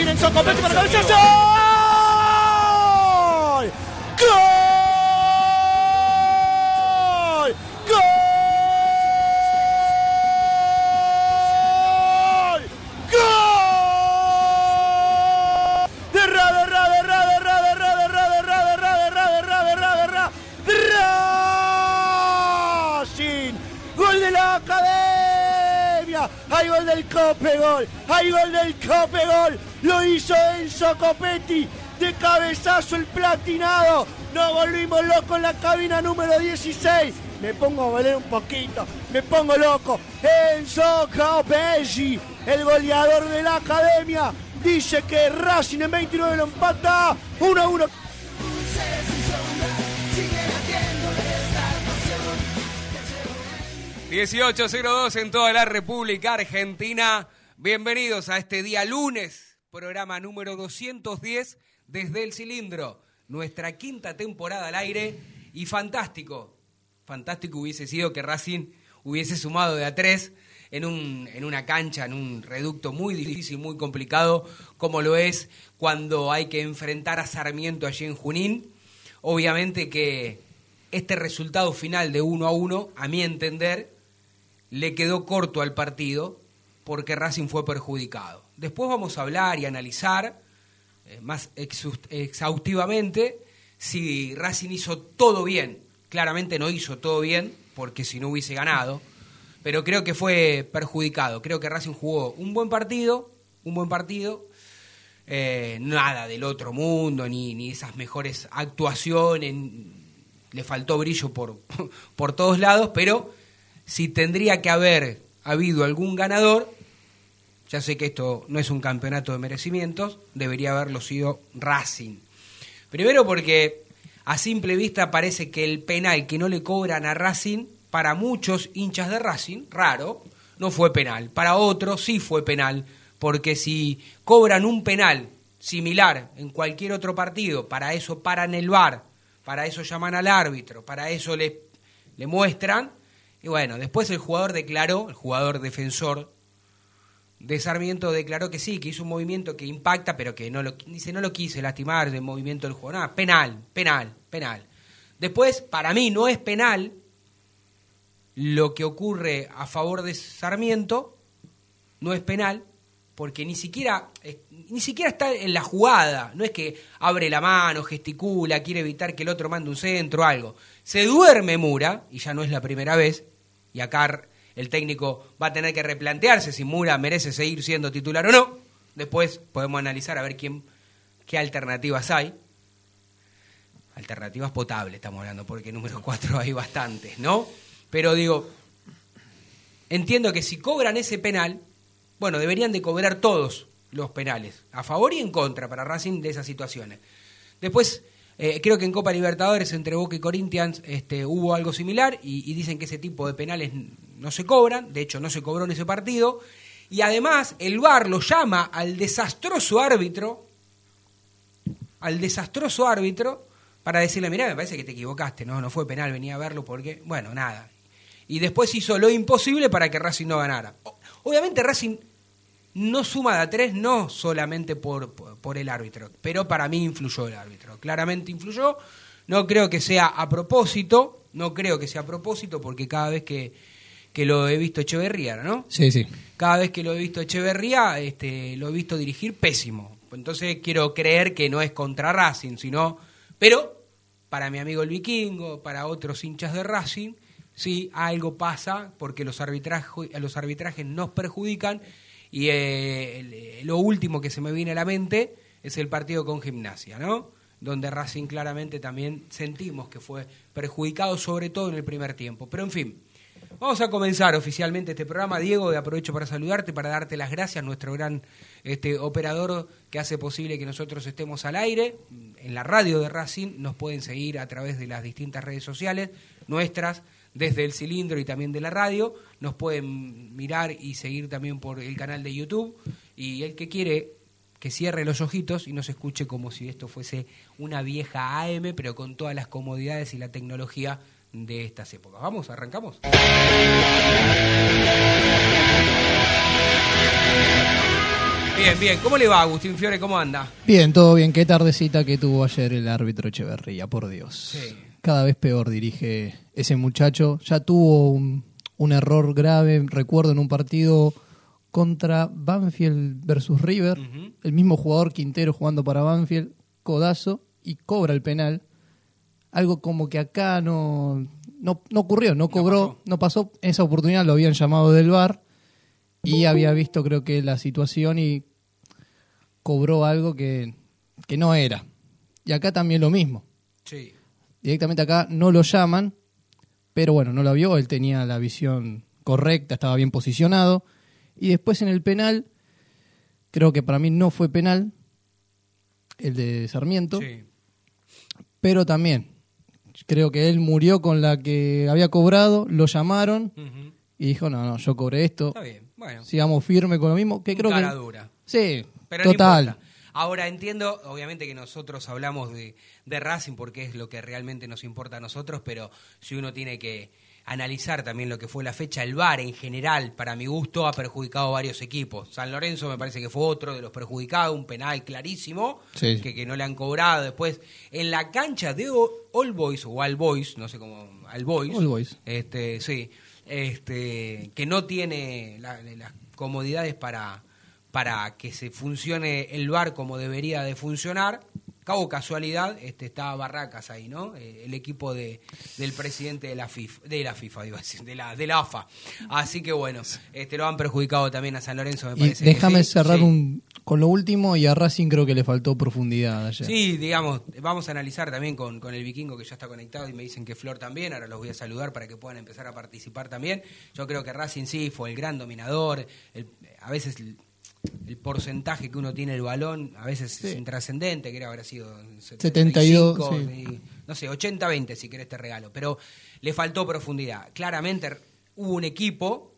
이민석 건너뛰면 걸쳤죠 hizo Copetti. De cabezazo el platinado. Nos volvimos locos en la cabina número 16. Me pongo a valer un poquito. Me pongo loco. Enzo Copetti, el goleador de la academia. Dice que Racing en 29 lo empata. 1 a 1. 1802 en toda la República Argentina. Bienvenidos a este día lunes, programa número 210 desde el cilindro. Nuestra quinta temporada al aire y fantástico. Fantástico hubiese sido que Racing hubiese sumado de a tres en, un, en una cancha, en un reducto muy difícil, muy complicado, como lo es cuando hay que enfrentar a Sarmiento allí en Junín. Obviamente que este resultado final de 1 a 1, a mi entender, le quedó corto al partido porque Racing fue perjudicado. Después vamos a hablar y analizar eh, más exhaust- exhaustivamente si Racing hizo todo bien. Claramente no hizo todo bien porque si no hubiese ganado, pero creo que fue perjudicado. Creo que Racing jugó un buen partido, un buen partido, eh, nada del otro mundo, ni, ni esas mejores actuaciones, le faltó brillo por, por todos lados, pero si tendría que haber habido algún ganador, ya sé que esto no es un campeonato de merecimientos, debería haberlo sido Racing. Primero porque a simple vista parece que el penal que no le cobran a Racing, para muchos hinchas de Racing, raro, no fue penal. Para otros sí fue penal, porque si cobran un penal similar en cualquier otro partido, para eso paran el VAR, para eso llaman al árbitro, para eso le, le muestran, y bueno, después el jugador declaró, el jugador defensor de Sarmiento declaró que sí, que hizo un movimiento que impacta, pero que no lo dice no lo quise lastimar del movimiento del jugador. Penal, penal, penal. Después, para mí no es penal lo que ocurre a favor de Sarmiento, no es penal, porque ni siquiera, ni siquiera está en la jugada, no es que abre la mano, gesticula, quiere evitar que el otro mande un centro o algo. Se duerme Mura, y ya no es la primera vez, y acá el técnico va a tener que replantearse si Mura merece seguir siendo titular o no. Después podemos analizar a ver quién, qué alternativas hay. Alternativas potables estamos hablando, porque número 4 hay bastantes, ¿no? Pero digo, entiendo que si cobran ese penal, bueno, deberían de cobrar todos los penales, a favor y en contra para Racing de esas situaciones. Después, eh, creo que en Copa Libertadores entre Boca y Corinthians este, hubo algo similar y, y dicen que ese tipo de penales no se cobran, de hecho no se cobró en ese partido, y además el VAR lo llama al desastroso árbitro, al desastroso árbitro, para decirle, mirá, me parece que te equivocaste, no, no fue penal, venía a verlo porque, bueno, nada. Y después hizo lo imposible para que Racing no ganara. Obviamente Racing no suma de a tres, no solamente por, por el árbitro, pero para mí influyó el árbitro. Claramente influyó. No creo que sea a propósito, no creo que sea a propósito, porque cada vez que, que lo he visto Echeverría, ¿no? Sí, sí. Cada vez que lo he visto Echeverría, este, lo he visto dirigir pésimo. Entonces quiero creer que no es contra Racing, sino. Pero, para mi amigo el vikingo, para otros hinchas de Racing, sí, algo pasa porque los, arbitraje- los arbitrajes nos perjudican. Y eh, el- lo último que se me viene a la mente es el partido con Gimnasia, ¿no? Donde Racing claramente también sentimos que fue perjudicado, sobre todo en el primer tiempo. Pero en fin, Vamos a comenzar oficialmente este programa. Diego, aprovecho para saludarte, para darte las gracias, nuestro gran este, operador que hace posible que nosotros estemos al aire. En la radio de Racing nos pueden seguir a través de las distintas redes sociales nuestras, desde el cilindro y también de la radio. Nos pueden mirar y seguir también por el canal de YouTube. Y el que quiere que cierre los ojitos y nos escuche como si esto fuese una vieja AM, pero con todas las comodidades y la tecnología de estas épocas. Vamos, arrancamos. Bien, bien. ¿Cómo le va, Agustín Fiore? ¿Cómo anda? Bien, todo bien. Qué tardecita que tuvo ayer el árbitro Echeverría, por Dios. Sí. Cada vez peor dirige ese muchacho. Ya tuvo un, un error grave, recuerdo, en un partido contra Banfield versus River. El mismo jugador Quintero jugando para Banfield, codazo, y cobra el penal. Algo como que acá no, no, no ocurrió, no cobró, no pasó. Esa oportunidad lo habían llamado del VAR y había visto creo que la situación y cobró algo que, que no era. Y acá también lo mismo. Sí. Directamente acá no lo llaman, pero bueno, no lo vio, él tenía la visión correcta, estaba bien posicionado. Y después en el penal, creo que para mí no fue penal, el de Sarmiento, Sí. pero también creo que él murió con la que había cobrado, lo llamaron y dijo, no, no, yo cobré esto, Está bien. Bueno. sigamos firme con lo mismo, que creo cara que... dura. Sí, Pero total. Ahora entiendo, obviamente que nosotros hablamos de, de Racing porque es lo que realmente nos importa a nosotros, pero si uno tiene que analizar también lo que fue la fecha, el VAR en general, para mi gusto, ha perjudicado a varios equipos. San Lorenzo me parece que fue otro de los perjudicados, un penal clarísimo, Sí. que, que no le han cobrado. Después, en la cancha de All Boys o All Boys, no sé cómo, All Boys, All Boys. este, sí, este, que no tiene la- las comodidades para, para que se funcione el bar como debería de funcionar. Cabo casualidad, este está Barracas ahí, ¿no? Eh, el equipo de, del presidente de la FIFA, de la FIFA, iba a decir, de la, de la AFA. Así que bueno, este lo han perjudicado también a San Lorenzo, me Y parece. que déjame sí, cerrar sí. un, con lo último y a Racing creo que le faltó profundidad ayer. Sí, digamos, vamos a analizar también con, con el vikingo que ya está conectado y me dicen que Flor también, ahora los voy a saludar para que puedan empezar a participar también. Yo creo que Racing sí fue el gran dominador, el- a veces el, porcentaje que uno tiene el balón a veces es intrascendente, que era habrá sido 72, 75, sí. y, no sé, 80-20 si querés te regalo, pero le faltó profundidad. Claramente hubo un equipo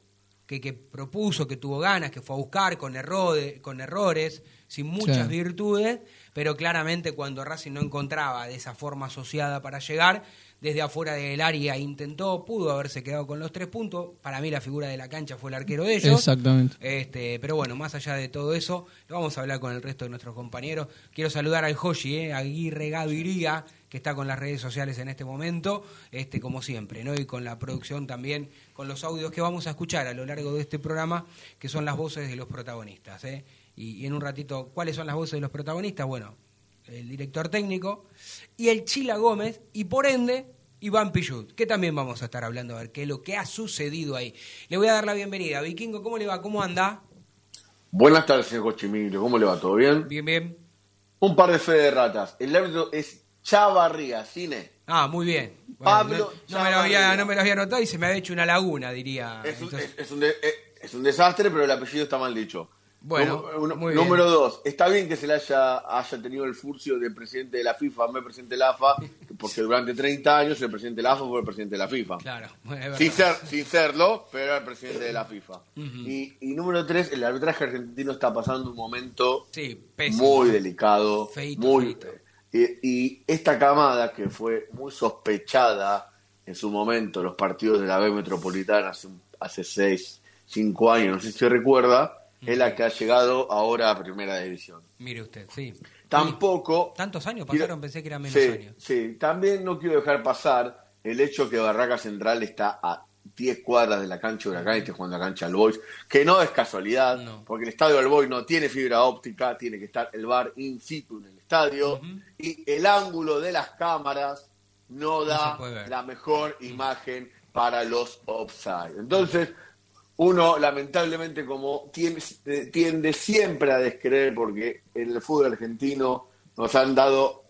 que, que propuso, que tuvo ganas, que fue a buscar con, errores, con errores, sin muchas Sí. virtudes, pero claramente cuando Racing no encontraba de esa forma asociada para llegar, desde afuera del área intentó, pudo haberse quedado con los tres puntos. Para mí la figura de la cancha fue el arquero de ellos. Exactamente. Este, pero bueno, más allá de todo eso, lo vamos a hablar con el resto de nuestros compañeros. Quiero saludar al Joshi, eh, Aguirre Gaviria, que está con las redes sociales en este momento, este, como siempre, ¿no? Y con la producción también, con los audios que vamos a escuchar a lo largo de este programa, que son las voces de los protagonistas, ¿eh? Y, y en un ratito, ¿cuáles son las voces de los protagonistas? Bueno, el director técnico y el Chila Gómez, y por ende, Iván Pichut, que también vamos a estar hablando a ver qué es lo que ha sucedido ahí. Le voy a dar la bienvenida. Vikingo, ¿cómo le va? ¿Cómo anda? Buenas tardes, señor Cochimilio. ¿Cmo le va? ¿Todo bien? Bien, bien. Un par de fe de ratas. El árbitro es Chavarría, cine. Ah, muy bien. Bueno, Pablo no, no me lo había, no me lo había notado y se me había hecho una laguna, diría. Es un, Entonces, es- es un de- es- es un desastre, pero el apellido está mal dicho. Bueno, Número- bien. Dos, está bien que se le haya, haya tenido el furcio de presidente de la FIFA, el presidente de la AFA, porque durante 30 años el presidente de la AFA fue el presidente de la FIFA. claro, Sin, ser, sin serlo, pero era el presidente de la FIFA. y, y número tres, el arbitraje argentino está pasando un momento Sí, muy delicado, Feíto, muy. Y, y esta camada que fue muy sospechada en su momento, los partidos de la B Metropolitana hace, hace seis, cinco años, no sé si se recuerda, es la que ha llegado ahora a Primera División. Mire usted, sí. Tampoco... Tantos años pasaron, pensé que eran menos sí, años. Sí, también no quiero dejar pasar el hecho que Barraca Central está a 10 cuadras de la cancha de Huracán y esté jugando la cancha al Boys, que no es casualidad, No. porque el estadio del Boys no tiene fibra óptica, tiene que estar el bar in situ en el estadio, y el ángulo de las cámaras no da la mejor imagen para los offside. Entonces, uno lamentablemente como tiende, tiende siempre a descreer porque en el fútbol argentino nos han dado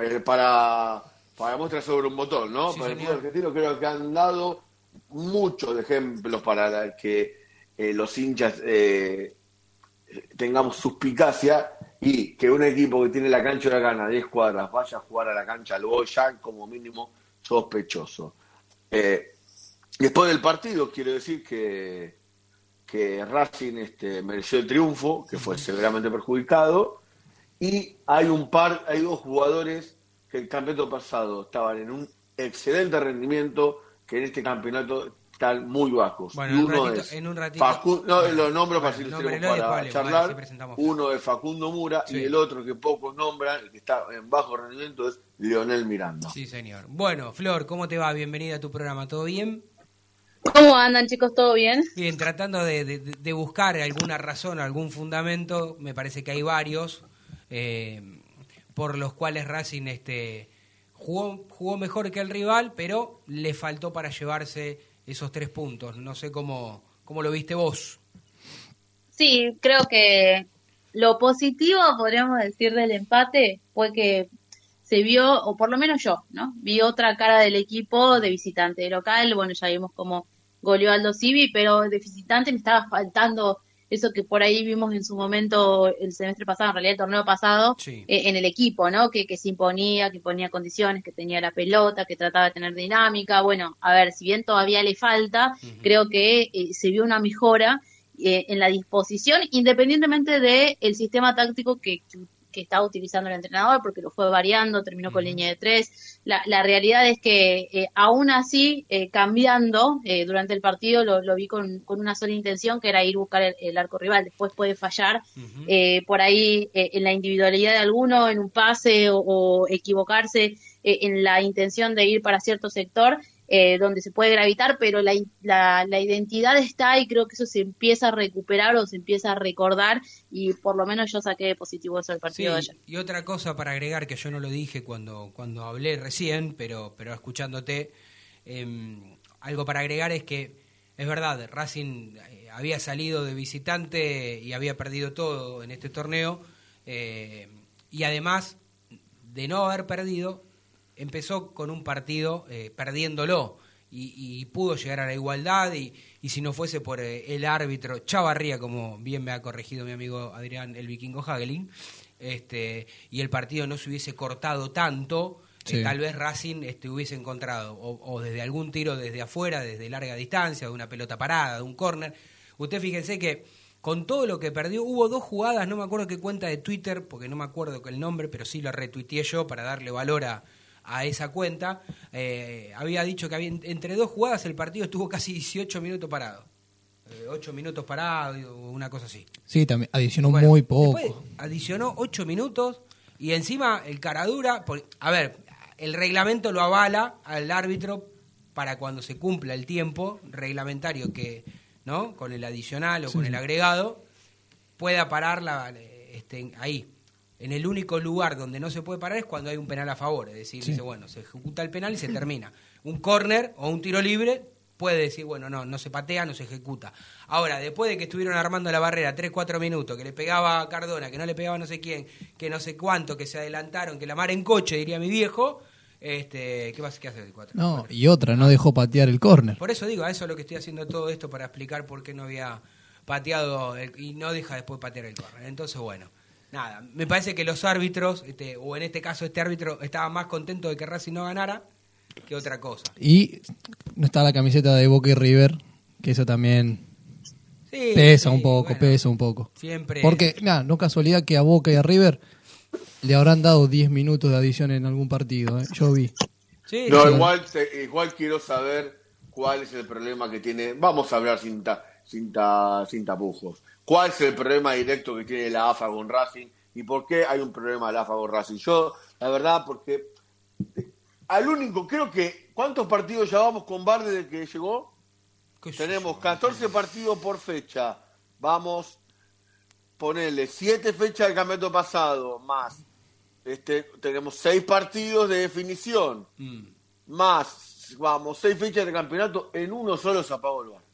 eh, para para muestra sobre un botón, ¿no? Sí, para el fútbol argentino creo que han dado muchos ejemplos para que eh, los hinchas eh, tengamos suspicacia y que un equipo que tiene la cancha de la gana 10 cuadras vaya a jugar a la cancha al Boy ya como mínimo sospechoso. Eh, después del partido quiero decir que, que Racing este, mereció el triunfo, que fue severamente perjudicado, y hay un par, hay dos jugadores que el campeonato pasado estaban en un excelente rendimiento, que en este campeonato están muy bajos. Bueno, Y en un uno ratito- es en un ratito- Facu- no, los nombres Bueno, para, y para charlar. Uno es Facundo Mura Sí. y el otro que pocos nombran, el que está en bajo rendimiento, es Lionel Miranda. Sí, señor. Bueno, Flor, ¿cómo te va? Bienvenida a tu programa. ¿Todo bien? ¿Cómo andan chicos? ¿Todo bien? Bien, tratando de, de- de buscar alguna razón, algún fundamento, me parece que hay varios, eh, por los cuales Racing este, jugó, jugó mejor que el rival, pero le faltó para llevarse esos tres puntos. No sé cómo, cómo lo viste vos. Sí, creo que lo positivo, podríamos decir, del empate fue que se vio, o por lo menos yo, ¿no? Vi otra cara del equipo de visitante. De local, bueno, ya vimos cómo goleó Aldo Civi, pero de visitante me estaba faltando eso que por ahí vimos en su momento el semestre pasado, en realidad el torneo pasado, Sí. eh, en el equipo, ¿no? Que, que se imponía, que ponía condiciones, que tenía la pelota, que trataba de tener dinámica. Bueno, a ver, si bien todavía le falta, creo que eh, se vio una mejora eh, en la disposición, independientemente del el sistema táctico que, que, que estaba utilizando el entrenador, porque lo fue variando, terminó con línea de tres. La, la realidad es que eh, aún así, eh, cambiando eh, durante el partido, lo, lo vi con, con una sola intención, que era ir a buscar el, el arco rival. Después puede fallar eh, por ahí eh, en la individualidad de alguno, en un pase o, o equivocarse eh, en la intención de ir para cierto sector eh, donde se puede gravitar, pero la, la, la identidad está y creo que eso se empieza a recuperar o se empieza a recordar y por lo menos yo saqué positivo eso del Sí, partido de ayer. y otra cosa para agregar que yo no lo dije cuando, cuando hablé recién, pero, pero escuchándote, eh, algo para agregar es que es verdad, Racing eh, había salido de visitante y había perdido todo en este torneo, eh, y además de no haber perdido, empezó con un partido eh, perdiéndolo. Y, y pudo llegar a la igualdad y, y si no fuese por eh, el árbitro Chavarría, como bien me ha corregido mi amigo Adrián el vikingo Hagelin, este, y el partido no se hubiese cortado tanto, eh, Sí. tal vez Racing este, hubiese encontrado, o, o desde algún tiro desde afuera, desde larga distancia, de una pelota parada, de un córner. Usted fíjense que con todo lo que perdió, hubo dos jugadas, no me acuerdo qué cuenta de Twitter, porque no me acuerdo el nombre, pero sí lo retuiteé yo para darle valor a, a esa cuenta. Eh, había dicho que había, entre dos jugadas el partido estuvo casi 18 minutos parado. Eh, 8 minutos parado, una cosa así. Sí, también adicionó Bueno, muy poco. adicionó 8 minutos y encima el caradura. por- a ver, el reglamento lo avala al árbitro para cuando se cumpla el tiempo reglamentario que, ¿no? Con el adicional o con el agregado, pueda parar la, este, ahí. En el único lugar donde no se puede parar es cuando hay un penal a favor. Es decir, Sí. dice, bueno, se ejecuta el penal y se termina. Un córner o un tiro libre puede decir, bueno, no, no se patea, no se ejecuta. Ahora, después de que estuvieron armando la barrera 3, 4 minutos, que le pegaba a Cardona, que no le pegaba a no sé quién, que no sé cuánto, que se adelantaron, que la mar en coche, diría mi viejo, este, ¿qué, vas, qué hace el 4? No, y otra, no dejó patear el córner. Por eso digo, a eso es lo que estoy haciendo todo esto para explicar por qué no había pateado el- y no deja después patear el córner. Entonces, bueno, nada, me parece que los árbitros, este, o en este caso este árbitro, estaba más contento de que Racing no ganara que otra cosa. Y no está la camiseta de Boca y River, que eso también Sí, pesa sí, un poco, bueno, pesa un poco. Siempre. Porque, nada, no casualidad que a Boca y a River le habrán dado 10 minutos de adición en algún partido, ¿eh? yo vi. Sí, No, sí. igual, igual quiero saber cuál es el problema que tiene. Vamos a hablar sin, ta- sin, ta- sin tapujos. ¿Cuál es el problema directo que tiene la AFA con Racing? ¿Y por qué hay un problema de la AFA con Racing? Yo, la verdad, porque eh, al único, creo que. ¿Cuántos partidos llevamos con Bar desde que llegó? Tenemos yo. 14 partidos por fecha. Vamos, ponerle 7 fechas del campeonato pasado, más. Este, tenemos 6 partidos de definición Mm. más, vamos, seis fechas de campeonato, en uno solo se apagó el bar.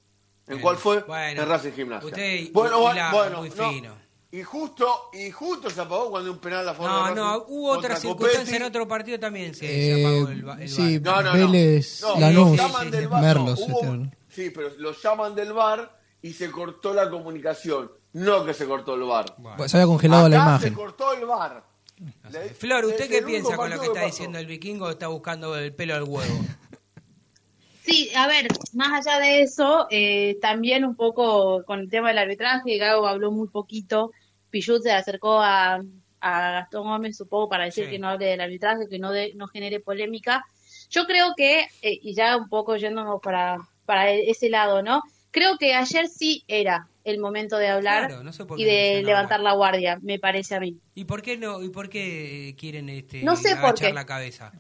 ¿En Bueno, cuál fue? bueno. en Racing Gimnasia. Usted bueno, bueno, bueno, muy no. fino. Y justo, y justo se apagó cuando un penal a favor de No, Racing no, hubo otra circunstancia Copetti. en otro partido también se, Eh, se apagó el, el sí, bar. No, no, no. Vélez, No, Lanús, lo llaman del bar, Merlos, no, hubo- este, sí, pero lo llaman del bar y se cortó la comunicación. No que se cortó el bar. Bueno. Pues se había congelado la imagen. se cortó el bar. Flor, ¿usted qué piensa con lo que está diciendo el vikingo? Está buscando el pelo al huevo. Sí, a ver, más allá de eso, eh, también un poco con el tema del arbitraje, Gago habló muy poquito, Pichut se acercó a, a Gastón Gómez, supongo, para decir Sí. que no hable del arbitraje, que no, de- no genere polémica. Yo creo que, eh, y ya un poco yéndonos para, para ese lado, ¿no? Creo que ayer sí era el momento de hablar Claro, no sé por y de levantar la guardia, me parece a mí. ¿Y por qué no? ¿Y por qué quieren este No sé por agachar qué. la cabeza?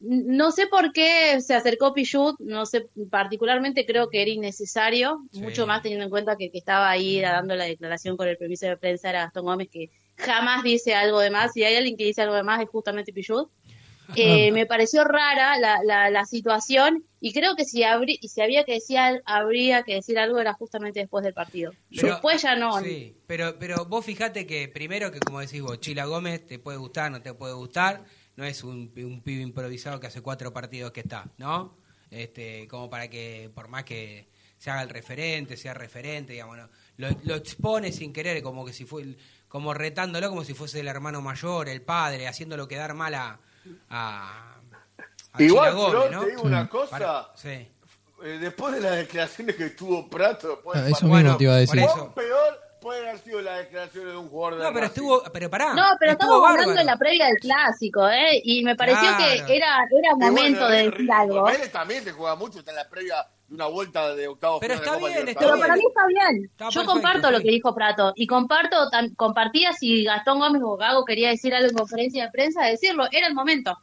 No sé por qué se acercó Pichut, no sé, particularmente creo que era innecesario, Sí. mucho más teniendo en cuenta que, que estaba ahí dando la declaración con el permiso de prensa era Gastón Gómez, que jamás dice algo de más, si hay alguien que dice algo de más es justamente Pichut. Eh, me pareció rara la, la, la situación y creo que si, habrí- y si había que decir, habría que decir algo era justamente después del partido. Pero- después ya no. Sí, pero, pero vos fijate que primero que como decís vos, Chila Gómez te puede gustar, no te puede gustar, no es un, un pibe improvisado que hace cuatro partidos que está, ¿no? Este, como para que, por más que se haga el referente, sea referente, digamos, ¿no? lo, lo expone sin querer, como que si fue, como retándolo como si fuese el hermano mayor, el padre, haciéndolo quedar mal a, a, a Igual, Chila Gómez, te digo una cosa. Para- sí. eh, después de las declaraciones que tuvo Prato, después Ah, del eso partido, Bueno, mismo te iba a decir. eso. peor pueden haber sido las declaraciones de un jugador de No, pero Racing. estuvo, pero pará. No, pero estamos hablando bárbaro. de la previa del clásico, ¿eh? Y me pareció Claro. que era, era momento bueno, de eh, decir algo. Vélez también se juega mucho, está en la previa de una vuelta de octavos Pero está bien, está Pero para mí está bien. Está Yo perfecto, comparto sí. lo que dijo Prato y comparto tam- compartía si Gastón Gómez o Gago quería decir algo en conferencia de prensa, decirlo, era el momento.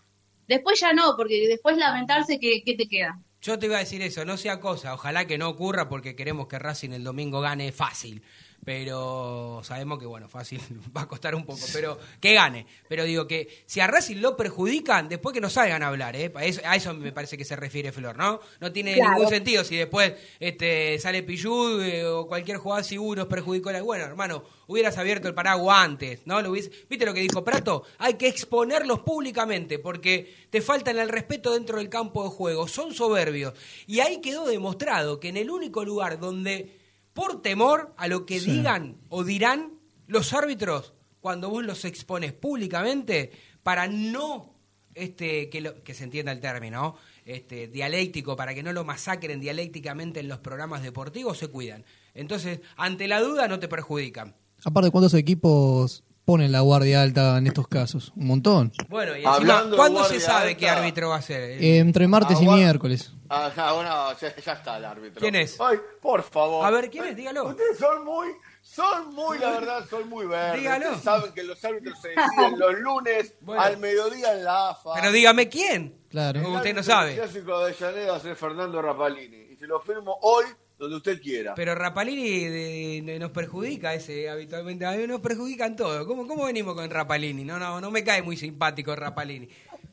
Después ya no, porque después lamentarse que, que te queda. Yo te iba a decir eso, no sea cosa, ojalá que no ocurra porque queremos que Racing el domingo gane fácil. Pero sabemos que, bueno, fácil va a costar un poco, pero que gane. Pero digo que si a Racing lo perjudican, después que no salgan a hablar, ¿eh? A eso, a eso me parece que se refiere Flor, ¿no? No tiene Claro. ningún sentido si después este, sale Pillú eh, o cualquier jugador si uno perjudicó. La... Bueno, hermano, hubieras abierto el paraguas antes, ¿no? Lo hubiese- ¿Viste lo que dijo Prato? Hay que exponerlos públicamente porque te faltan el respeto dentro del campo de juego. Son soberbios. Y ahí quedó demostrado que en el único lugar donde, por temor a lo que Sí. digan o dirán los árbitros, cuando vos los expones públicamente, para no este que, lo- que se entienda el término este dialéctico para que no lo masacren dialécticamente en los programas deportivos se cuidan entonces ante la duda no te perjudican Aparte, ¿cuántos equipos ponen la guardia alta en estos casos? Un montón. bueno y encima Hablando ¿cuándo se sabe alta, qué árbitro va a ser Eh, entre martes y Agua- miércoles. Ajá, bueno, ya, ya está el árbitro. ¿Quién es? Ay, por favor. A ver, ¿quién es? Dígalo. Ustedes son muy, son muy, la verdad, son muy verdes. Dígalo. Ustedes saben que los árbitros se deciden los lunes Bueno. al mediodía en la AFA. pero dígame quién Claro. Como usted no El sabe clásico de Avellaneda va a ser Fernando Rapalini. Y se lo firmo hoy, donde usted quiera. pero Rapalini de- de- nos perjudica ese habitualmente a mí nos perjudican todo ¿Cómo, cómo venimos con Rapalini no no no me cae muy simpático Rapalini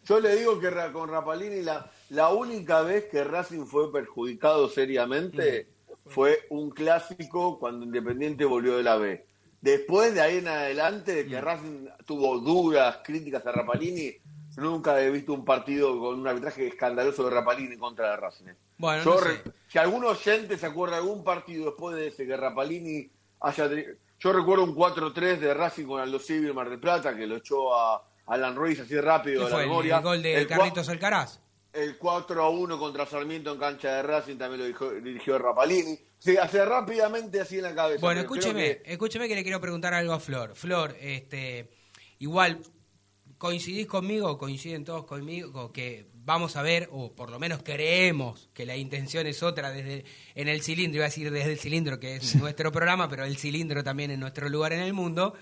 Yo le digo que ra- con Rapalini la, la única vez que Racing fue perjudicado seriamente Mm. fue un clásico cuando Independiente volvió de la B. Después de ahí en adelante, de Mm. que Racing tuvo duras críticas a Rapalini, nunca he visto un partido con un arbitraje escandaloso de Rapalini contra de Racing. Bueno, Yo no re- sé. Si algún oyente se acuerda de algún partido después de ese que Rapalini haya. Yo recuerdo un 4-3 de Racing con Aldo Civil Mar del Plata, que lo echó a Alan Ruiz así rápido ¿Qué de la el, memoria. el gol de El Carlitos Alcaraz el 4 a 1 contra Sarmiento en cancha de Racing también lo dijo- dirigió Rapalini. Sí, hace rápidamente así en la cabeza. Bueno, escúcheme, que- escúcheme que le quiero preguntar algo a Flor. Flor, este, igual, ¿coincidís conmigo? ¿Coinciden todos conmigo? Que vamos a ver, o por lo menos creemos que la intención es otra desde en el cilindro, iba a decir desde el cilindro, que es nuestro programa, pero el cilindro también es nuestro lugar en el mundo.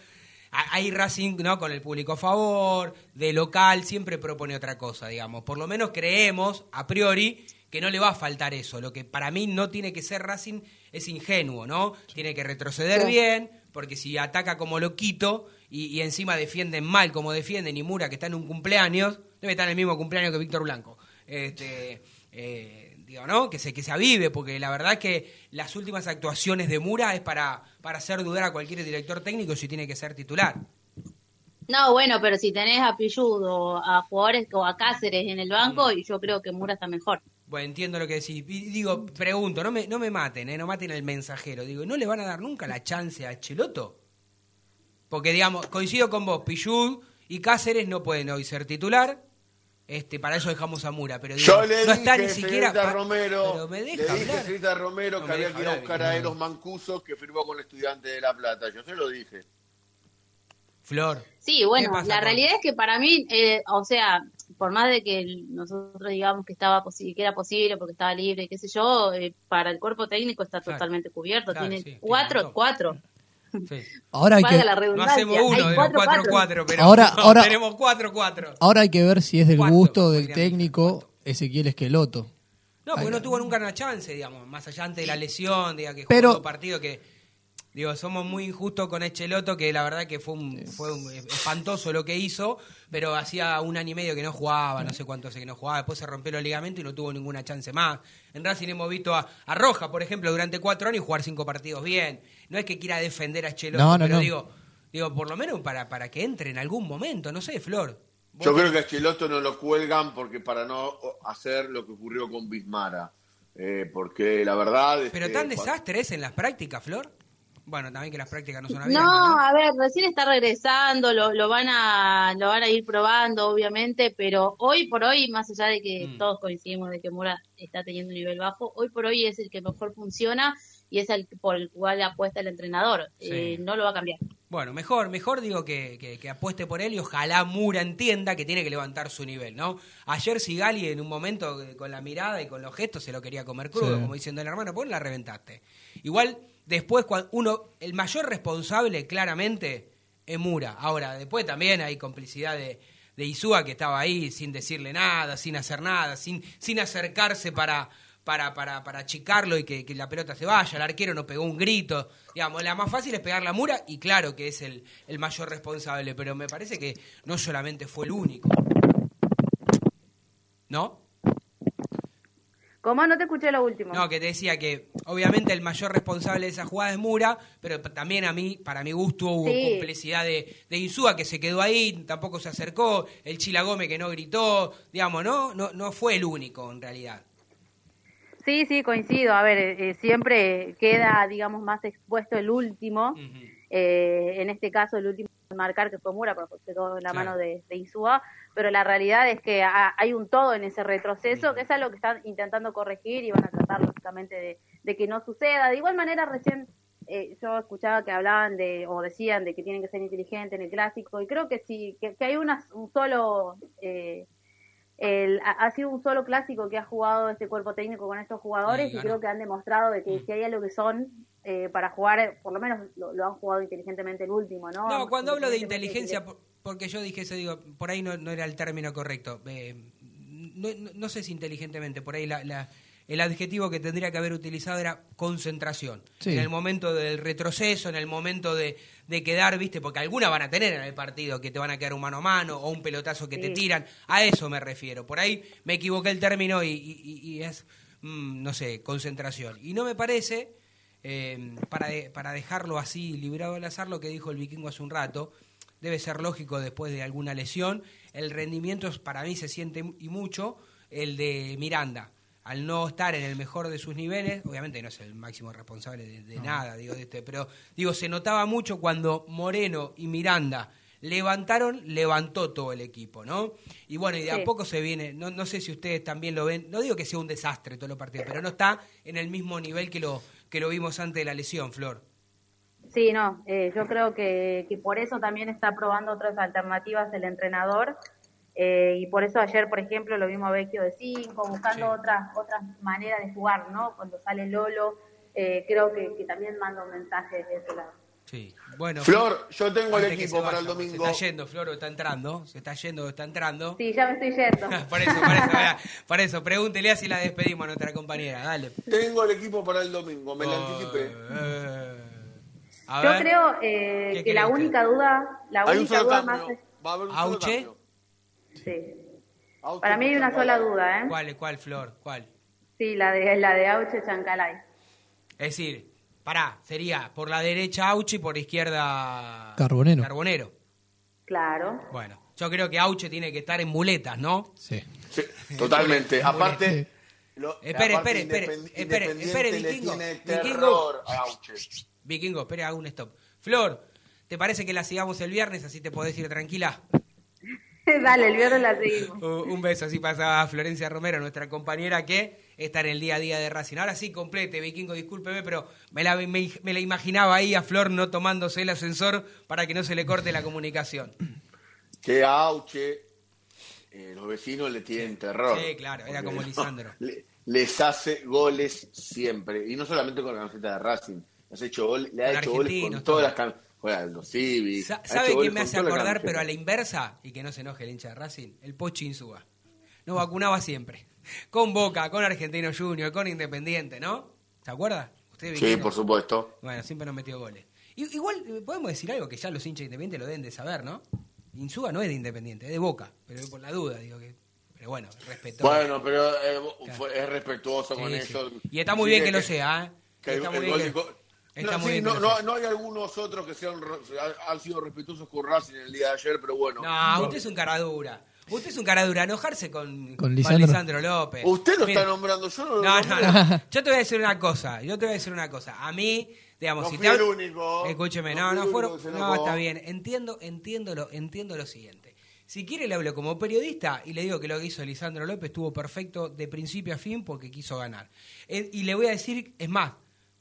Hay Racing, ¿no? Con el público a favor, de local, siempre propone otra cosa, digamos. Por lo menos creemos, a priori, que no le va a faltar eso. Lo que para mí no tiene que ser Racing es ingenuo, ¿no? Tiene que retroceder bien, porque si ataca como loquito y, y encima defienden mal como defienden, y Mura, que está en un cumpleaños, debe estar en el mismo cumpleaños que Víctor Blanco. Este, eh, digo, ¿no? Que se, que se avive, porque la verdad es que las últimas actuaciones de Mura es para, para hacer dudar a cualquier director técnico si tiene que ser titular. No, bueno, pero si tenés a Pillud o a jugadores o a Cáceres en el banco, y yo creo que Mura está mejor. Bueno, entiendo lo que decís. Y digo, pregunto, no me, no me maten, ¿eh? no maten al mensajero. Digo, ¿no le van a dar nunca la chance a Cheloto? Porque, digamos, coincido con vos, Pillud y Cáceres no pueden hoy ser titular. Este, para eso dejamos a Mura, pero Yo le no dije está ni a siquiera. Pa- Romero, pero me le dije Romero No que había que ir a buscar a Eros Mancuso que firmó con Estudiantes de La Plata. Yo se lo dije. Flor. Sí, ¿Qué bueno, pasa la con- realidad es que para mí, eh, o sea, por más de que nosotros digamos que estaba que era posible porque estaba libre, qué sé yo, eh, para el cuerpo técnico está totalmente cubierto. tiene cuatro, cuatro. Ahora hay que... no hacemos uno de 4-4, pero ahora, ahora, tenemos 4-4. Ahora hay que ver si es del gusto del técnico Ezequiel Esqueloto. No, porque no tuvo nunca una chance, digamos, más allá antes de la lesión, diga, que pero, jugó partido que Digo, somos muy injustos con Echeloto, que la verdad que fue, un, fue espantoso lo que hizo, pero hacía un año y medio que no jugaba, no sé cuánto hace que no jugaba, después se rompió los ligamentos y no tuvo ninguna chance más. En Racing hemos visto a, Roja, por ejemplo, durante cuatro años jugar cinco partidos bien. No es que quiera defender a Echeloto, pero digo, digo, por lo menos para, para que entre en algún momento, no sé, Flor. Yo creo que a Echeloto no lo cuelgan porque para no hacer lo que ocurrió con Bismara. Eh, porque la verdad Pero tan desastre es en las prácticas, Flor. Bueno, también que las prácticas no son abiertas. No, a ver, recién está regresando, lo, lo, van a lo van a ir probando, obviamente, pero hoy por hoy, más allá de que mm. todos coincidimos de que Mura está teniendo un nivel bajo, hoy por hoy es el que mejor funciona y es el por el cual apuesta el entrenador. Eh, no lo va a cambiar. Bueno, mejor, mejor digo que, que, apueste por él y ojalá Mura entienda que tiene que levantar su nivel, ¿no? Ayer Sigali en un momento con la mirada y con los gestos se lo quería comer crudo, como diciendo el hermano, pues la reventaste. Igual Después, uno, el mayor responsable, claramente, es Mura. Ahora, después también hay complicidad de, de que estaba ahí sin decirle nada, sin hacer nada, sin, sin acercarse para, para, para, para achicarlo y que, la pelota se vaya. El arquero no pegó un grito. Digamos, la más fácil es pegar la Mura y claro que es el, el mayor responsable, pero me parece que no solamente fue el único. ¿No? ¿Cómo? No te escuché lo último. No, que te decía que obviamente el mayor responsable de esa jugada es Mura, pero también a mí, para mi gusto, hubo complicidad de, de Insúa que se quedó ahí, tampoco se acercó, el Chila Gómez que no gritó, digamos, ¿no? No, no fue el único en realidad. Sí, sí, coincido. A ver, eh, siempre queda, digamos, más expuesto el último. Eh, en este caso, el último marcar que fue Mura, porque quedó en la mano de, de Insúa pero la realidad es que hay un todo en ese retroceso, que es algo que están intentando corregir y van a tratar lógicamente de, que no suceda. De igual manera, recién eh, yo escuchaba que hablaban de, o decían de que tienen que ser inteligentes en el clásico, y creo que sí, que, hay una, un solo... Eh, el, ha sido un solo clásico que ha jugado este cuerpo técnico con estos jugadores y creo que han demostrado de que mm. si hay algo que son eh, para jugar, por lo menos lo, han jugado inteligentemente el último, ¿no? No, cuando hablo de inteligencia, porque yo dije eso, digo, por ahí no, era el término correcto. Eh, no, sé si inteligentemente, por ahí la, el adjetivo que tendría que haber utilizado era concentración. En el momento del retroceso, en el momento de, quedar, ¿viste? Porque alguna van a tener en el partido que te van a quedar un mano a mano o un pelotazo que te tiran. A eso me refiero. Por ahí me equivoqué el término y, es, mm, no sé, concentración. Y no me parece, eh, para, para dejarlo así, librado al azar, lo que dijo el vikingo hace un rato debe ser lógico después de alguna lesión. El rendimiento para mí se siente y mucho el de Miranda. Al no estar en el mejor de sus niveles, obviamente no es el máximo responsable de, nada, digo, de este, pero digo, se notaba mucho cuando Moreno y Miranda levantaron, levantó todo el equipo, ¿no? Y bueno, y de a poco se viene, no, no sé si ustedes también lo ven, no digo que sea un desastre todos los partidos, pero no está en el mismo nivel que lo, que lo vimos antes de la lesión, Flor. Sí, no, eh, yo creo que, por eso también está probando otras alternativas el entrenador eh, y por eso ayer, por ejemplo, lo vimos a Vecchio de 5, buscando otras otras maneras de jugar, ¿no? Cuando sale Lolo, eh, creo que, también manda un mensaje de ese lado. Sí, bueno. Flor, yo tengo el equipo para el domingo. Se está yendo, Flor, está entrando. Se está yendo, está entrando. Sí, ya me estoy yendo. por eso, por eso, por eso, pregúntele así la despedimos a nuestra compañera. Dale. Tengo el equipo para el domingo, me lo anticipé. Yo creo eh, que la única duda, la única duda más es... ¿Auche? Sí. Para mí hay una sola duda, ¿eh? ¿Cuál, cuál, Flor? ¿Cuál? Sí, la de, la de Auche Chancalay. Es decir, pará, sería por la derecha Auche y por izquierda... Carbonero. Carbonero. Claro. Bueno, yo creo que Auche tiene que estar en muletas, ¿no? Sí. totalmente. aparte... espere, espere, espere, espere, espere, Vikingo. Vikingo. Vikingo, espera, hago un stop. Flor, ¿te parece que la sigamos el viernes? Así te podés ir tranquila. Dale, el viernes la seguimos. un beso, así pasaba Florencia Romero, nuestra compañera que está en el día a día de Racing. Ahora sí, complete, Vikingo, discúlpeme, pero me la, me, la imaginaba ahí a Flor no tomándose el ascensor para que no se le corte la comunicación. Que Auche eh, los vecinos le tienen terror. Sí, claro, era como no, Lisandro. le- les hace goles siempre. Y no solamente con la camiseta de Racing. Les ha hecho goles, le ha Con hecho goles con todas las camisetas. En los Civi. Sa- ha hecho ¿Sabe quién me hace acordar, pero a la inversa? Y que no se enoje el hincha de Racing. El Pocho Insúa. Nos vacunaba siempre. Con Boca, con Argentino Junior, con Independiente, ¿no? ¿Se acuerda? ¿Usted Sí, por supuesto. Bueno, siempre nos metió goles. Igual eh, podemos decir algo que ya los hinchas de Independiente lo deben de saber, ¿no? Insúa no es de Independiente, es de Boca. Pero por la duda, digo que. Pero bueno, respeto. Bueno, pero eh, es respetuoso con Sí, eso. Y está muy bien que lo sea, ¿eh? que Está muy bien no, no, no- sea. no hay algunos otros que sean han, sido respetuosos con Racing el día de ayer, pero bueno. No, usted es un cara dura. Usted es un cara dura. Enojarse con, Con Lisandro. López. Usted lo está nombrando, yo no lo No, no, no. Yo te voy a decir una cosa. Yo te voy a decir una cosa. A mí, digamos, No si fui te el único. Escúcheme, No no, fueron. único No, está bien. Entiendo, entiendo lo, entiendo lo siguiente. Si quiere le hablo como periodista y le digo que lo que hizo Lisandro López estuvo perfecto de principio a fin porque quiso ganar. Eh, Y le voy a decir, es más,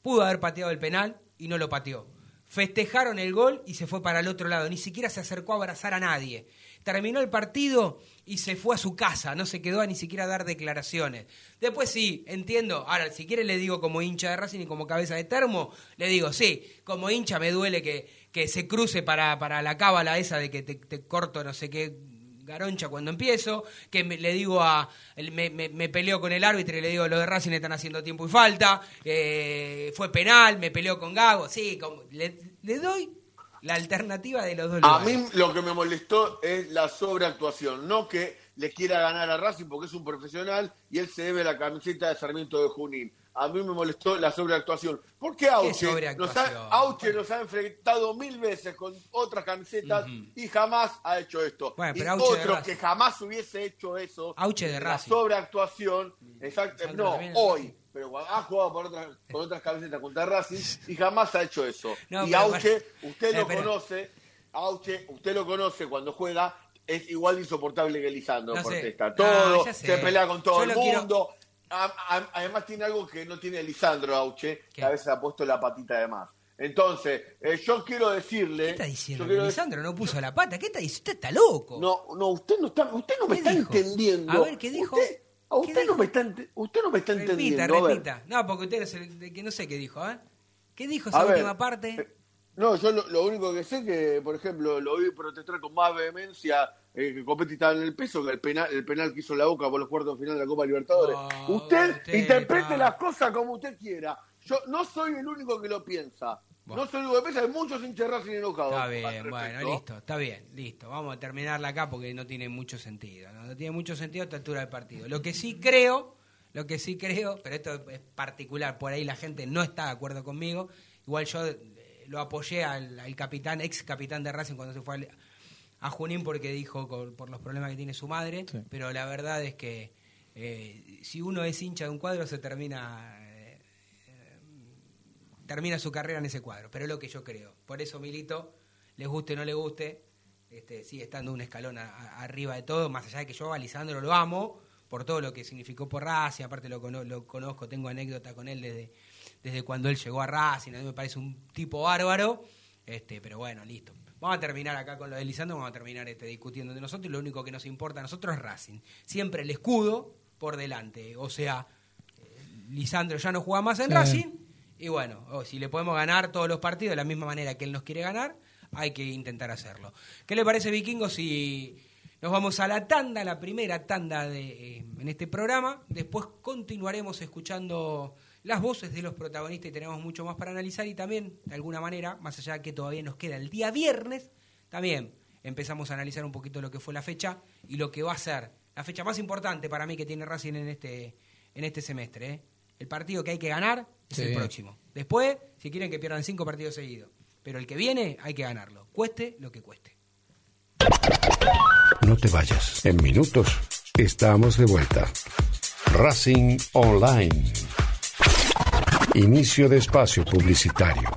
pudo haber pateado el penal y no lo pateó. Festejaron el gol y se fue para el otro lado. Ni siquiera se acercó a abrazar a nadie. Terminó el partido y se fue a su casa. No se quedó a ni siquiera dar declaraciones. Después sí, entiendo. Ahora, si quiere le digo como hincha de Racing y como cabeza de termo, le digo, sí, como hincha me duele que, que se cruce para, para la cábala esa de que te, corto no sé qué garoncha cuando empiezo, que me- le digo a, me, me, peleo con el árbitro y le digo, lo de Racing están haciendo tiempo y falta, eh, fue penal, me peleo con Gago, sí, como- le doy la alternativa de los dos A mí lo que me molestó es la sobreactuación, no que le quiera ganar a Racing porque es un profesional y él se debe la camiseta de Sarmiento de Junín. A mí me molestó la sobreactuación. Porque Auche nos, sobreactuación? ha, Auche nos ha enfrentado mil veces con otras camisetas y jamás ha hecho esto. Bueno, y Auche otro que jamás hubiese hecho eso, Auche de la Racing. sobreactuación, exacto, Sandro no, hoy, pero ha jugado por otras, con otras camisetas contra Racing y jamás ha hecho eso. No, y Auche, usted lo pero- conoce, Auche, usted lo conoce cuando juega, es igual de insoportable que Lisandro No. Protesta No, todo, sé. se pelea con todo Yo el quiero- mundo. A- a- además tiene algo que no tiene Lisandro Auche, ¿Qué? que a veces ha puesto la patita de más. Entonces, eh, yo quiero decirle... ¿Qué está diciendo? yo Lisandro no puso la pata. ¿Qué está diciendo? Usted está loco. No, no, usted no está, usted no me ¿Qué está dijo? entendiendo. A ver, ¿qué dijo? Usted, a ¿Qué usted no me está, usted no me está repita, entendiendo. a ver. repita. No, porque usted es el que no sé qué dijo, ¿eh? ¿Qué dijo A esa ver, última parte? eh, No, yo lo, lo único que sé que, por ejemplo, lo vi protestar con más vehemencia eh, que Copetti estaba en el peso que el penal, el penal que hizo la Boca por los cuartos de final de la Copa Libertadores. Usted, usted interprete las cosas como usted quiera. Yo no soy el único que lo piensa. Bueno. No soy el único que piensa, hay muchos hinchas de Racing enojados. Está bien, bueno, listo, está bien, listo. Vamos a terminarla acá porque no tiene mucho sentido. No, No tiene mucho sentido a esta altura del partido. Lo que sí creo, lo que sí creo, pero esto es particular, por ahí la gente no está de acuerdo conmigo. Igual yo eh, lo apoyé al, al capitán, ex capitán de Racing cuando se fue al- a Junín porque dijo con- por los problemas que tiene su madre. Sí. Pero la verdad es que eh, si uno es hincha de un cuadro se termina termina su carrera en ese cuadro, pero es lo que yo creo. Por eso Milito, les guste o no le guste, este, sigue estando un escalón a- a- arriba de todo, más allá de que yo a Lisandro lo amo, por todo lo que significó por Racing, aparte lo, lo conozco, tengo anécdota con él desde, desde cuando él llegó a Racing, a mí me parece un tipo bárbaro, este, pero bueno, listo. Vamos a terminar acá con lo de Lisandro, vamos a terminar este, discutiendo de nosotros, y lo único que nos importa a nosotros es Racing. Siempre el escudo por delante, o sea, Lisandro ya no juega más en Sí. Racing. Y bueno, si le podemos ganar todos los partidos de la misma manera que él nos quiere ganar, hay que intentar hacerlo. ¿Qué le parece, Vikingo, si nos vamos a la tanda, la primera tanda de, eh, en este programa? Después continuaremos escuchando las voces de los protagonistas y tenemos mucho más para analizar y también, de alguna manera, más allá que todavía nos queda el día viernes, también empezamos a analizar un poquito lo que fue la fecha y lo que va a ser la fecha más importante para mí que tiene Racing en este, en este semestre. ¿eh? El partido que hay que ganar es el próximo. Después, si quieren que pierdan cinco partidos seguidos. Pero el que viene hay que ganarlo, cueste lo que cueste. No te vayas. En minutos estamos de vuelta. Racing Online. Inicio de espacio publicitario.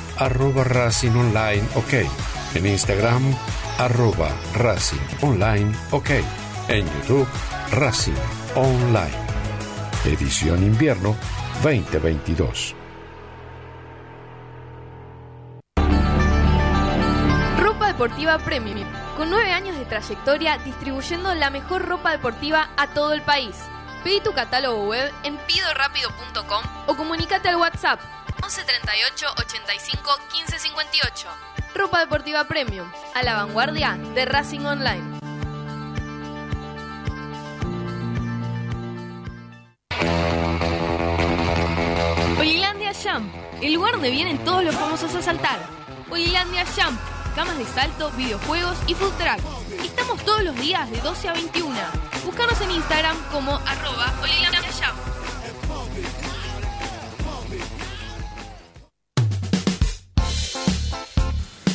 arroba Racing Online OK. En Instagram, arroba Racing Online OK. En YouTube, Racing Online. Edición Invierno 2022. Ropa deportiva Premium. Con nueve años de trayectoria distribuyendo la mejor ropa deportiva a todo el país. Pedí tu catálogo web en pidorapido.com o comunícate al WhatsApp 11 38 85 15 58. Ropa deportiva Premium, a la vanguardia de Racing Online. Olilandia Jump, el lugar donde vienen todos los famosos a saltar. Olilandia Jump, camas de salto, videojuegos y food track. Estamos todos los días de 12 a 21. Búscanos en Instagram como arroba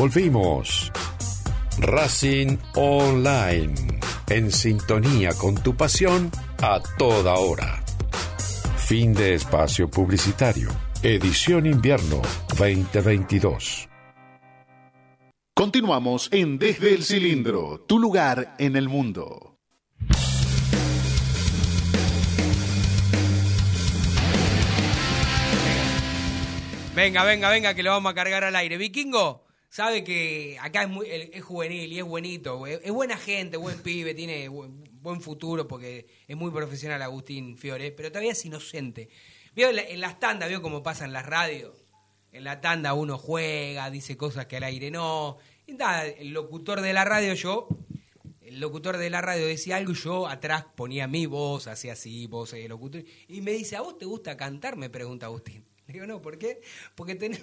Volvimos. Racing Online. En sintonía con tu pasión a toda hora. Fin de espacio publicitario. Edición invierno 2022. Continuamos en Desde el Cilindro, tu lugar en el mundo. Venga, venga, venga, que lo vamos a cargar al aire. Vikingo, sabe que acá es, muy, es juvenil y es buenito, es buena gente, buen pibe, tiene buen, futuro porque es muy profesional Agustín Fiore, pero todavía es inocente. Vio en las tandas, vio cómo pasa en las radios. En la tanda uno juega, dice cosas que al aire no. Y nada, el locutor de la radio, yo, el locutor de la radio decía algo y yo atrás ponía mi voz, hacía así, voz de locutor. Y me dice, ¿a vos te gusta cantar? Me pregunta Agustín. Le digo, no, ¿por qué? Porque tenés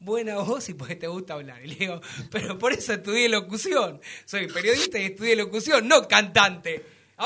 buena voz y porque te gusta hablar. Y le digo, pero por eso estudié locución. Soy periodista y estudié locución, no cantante.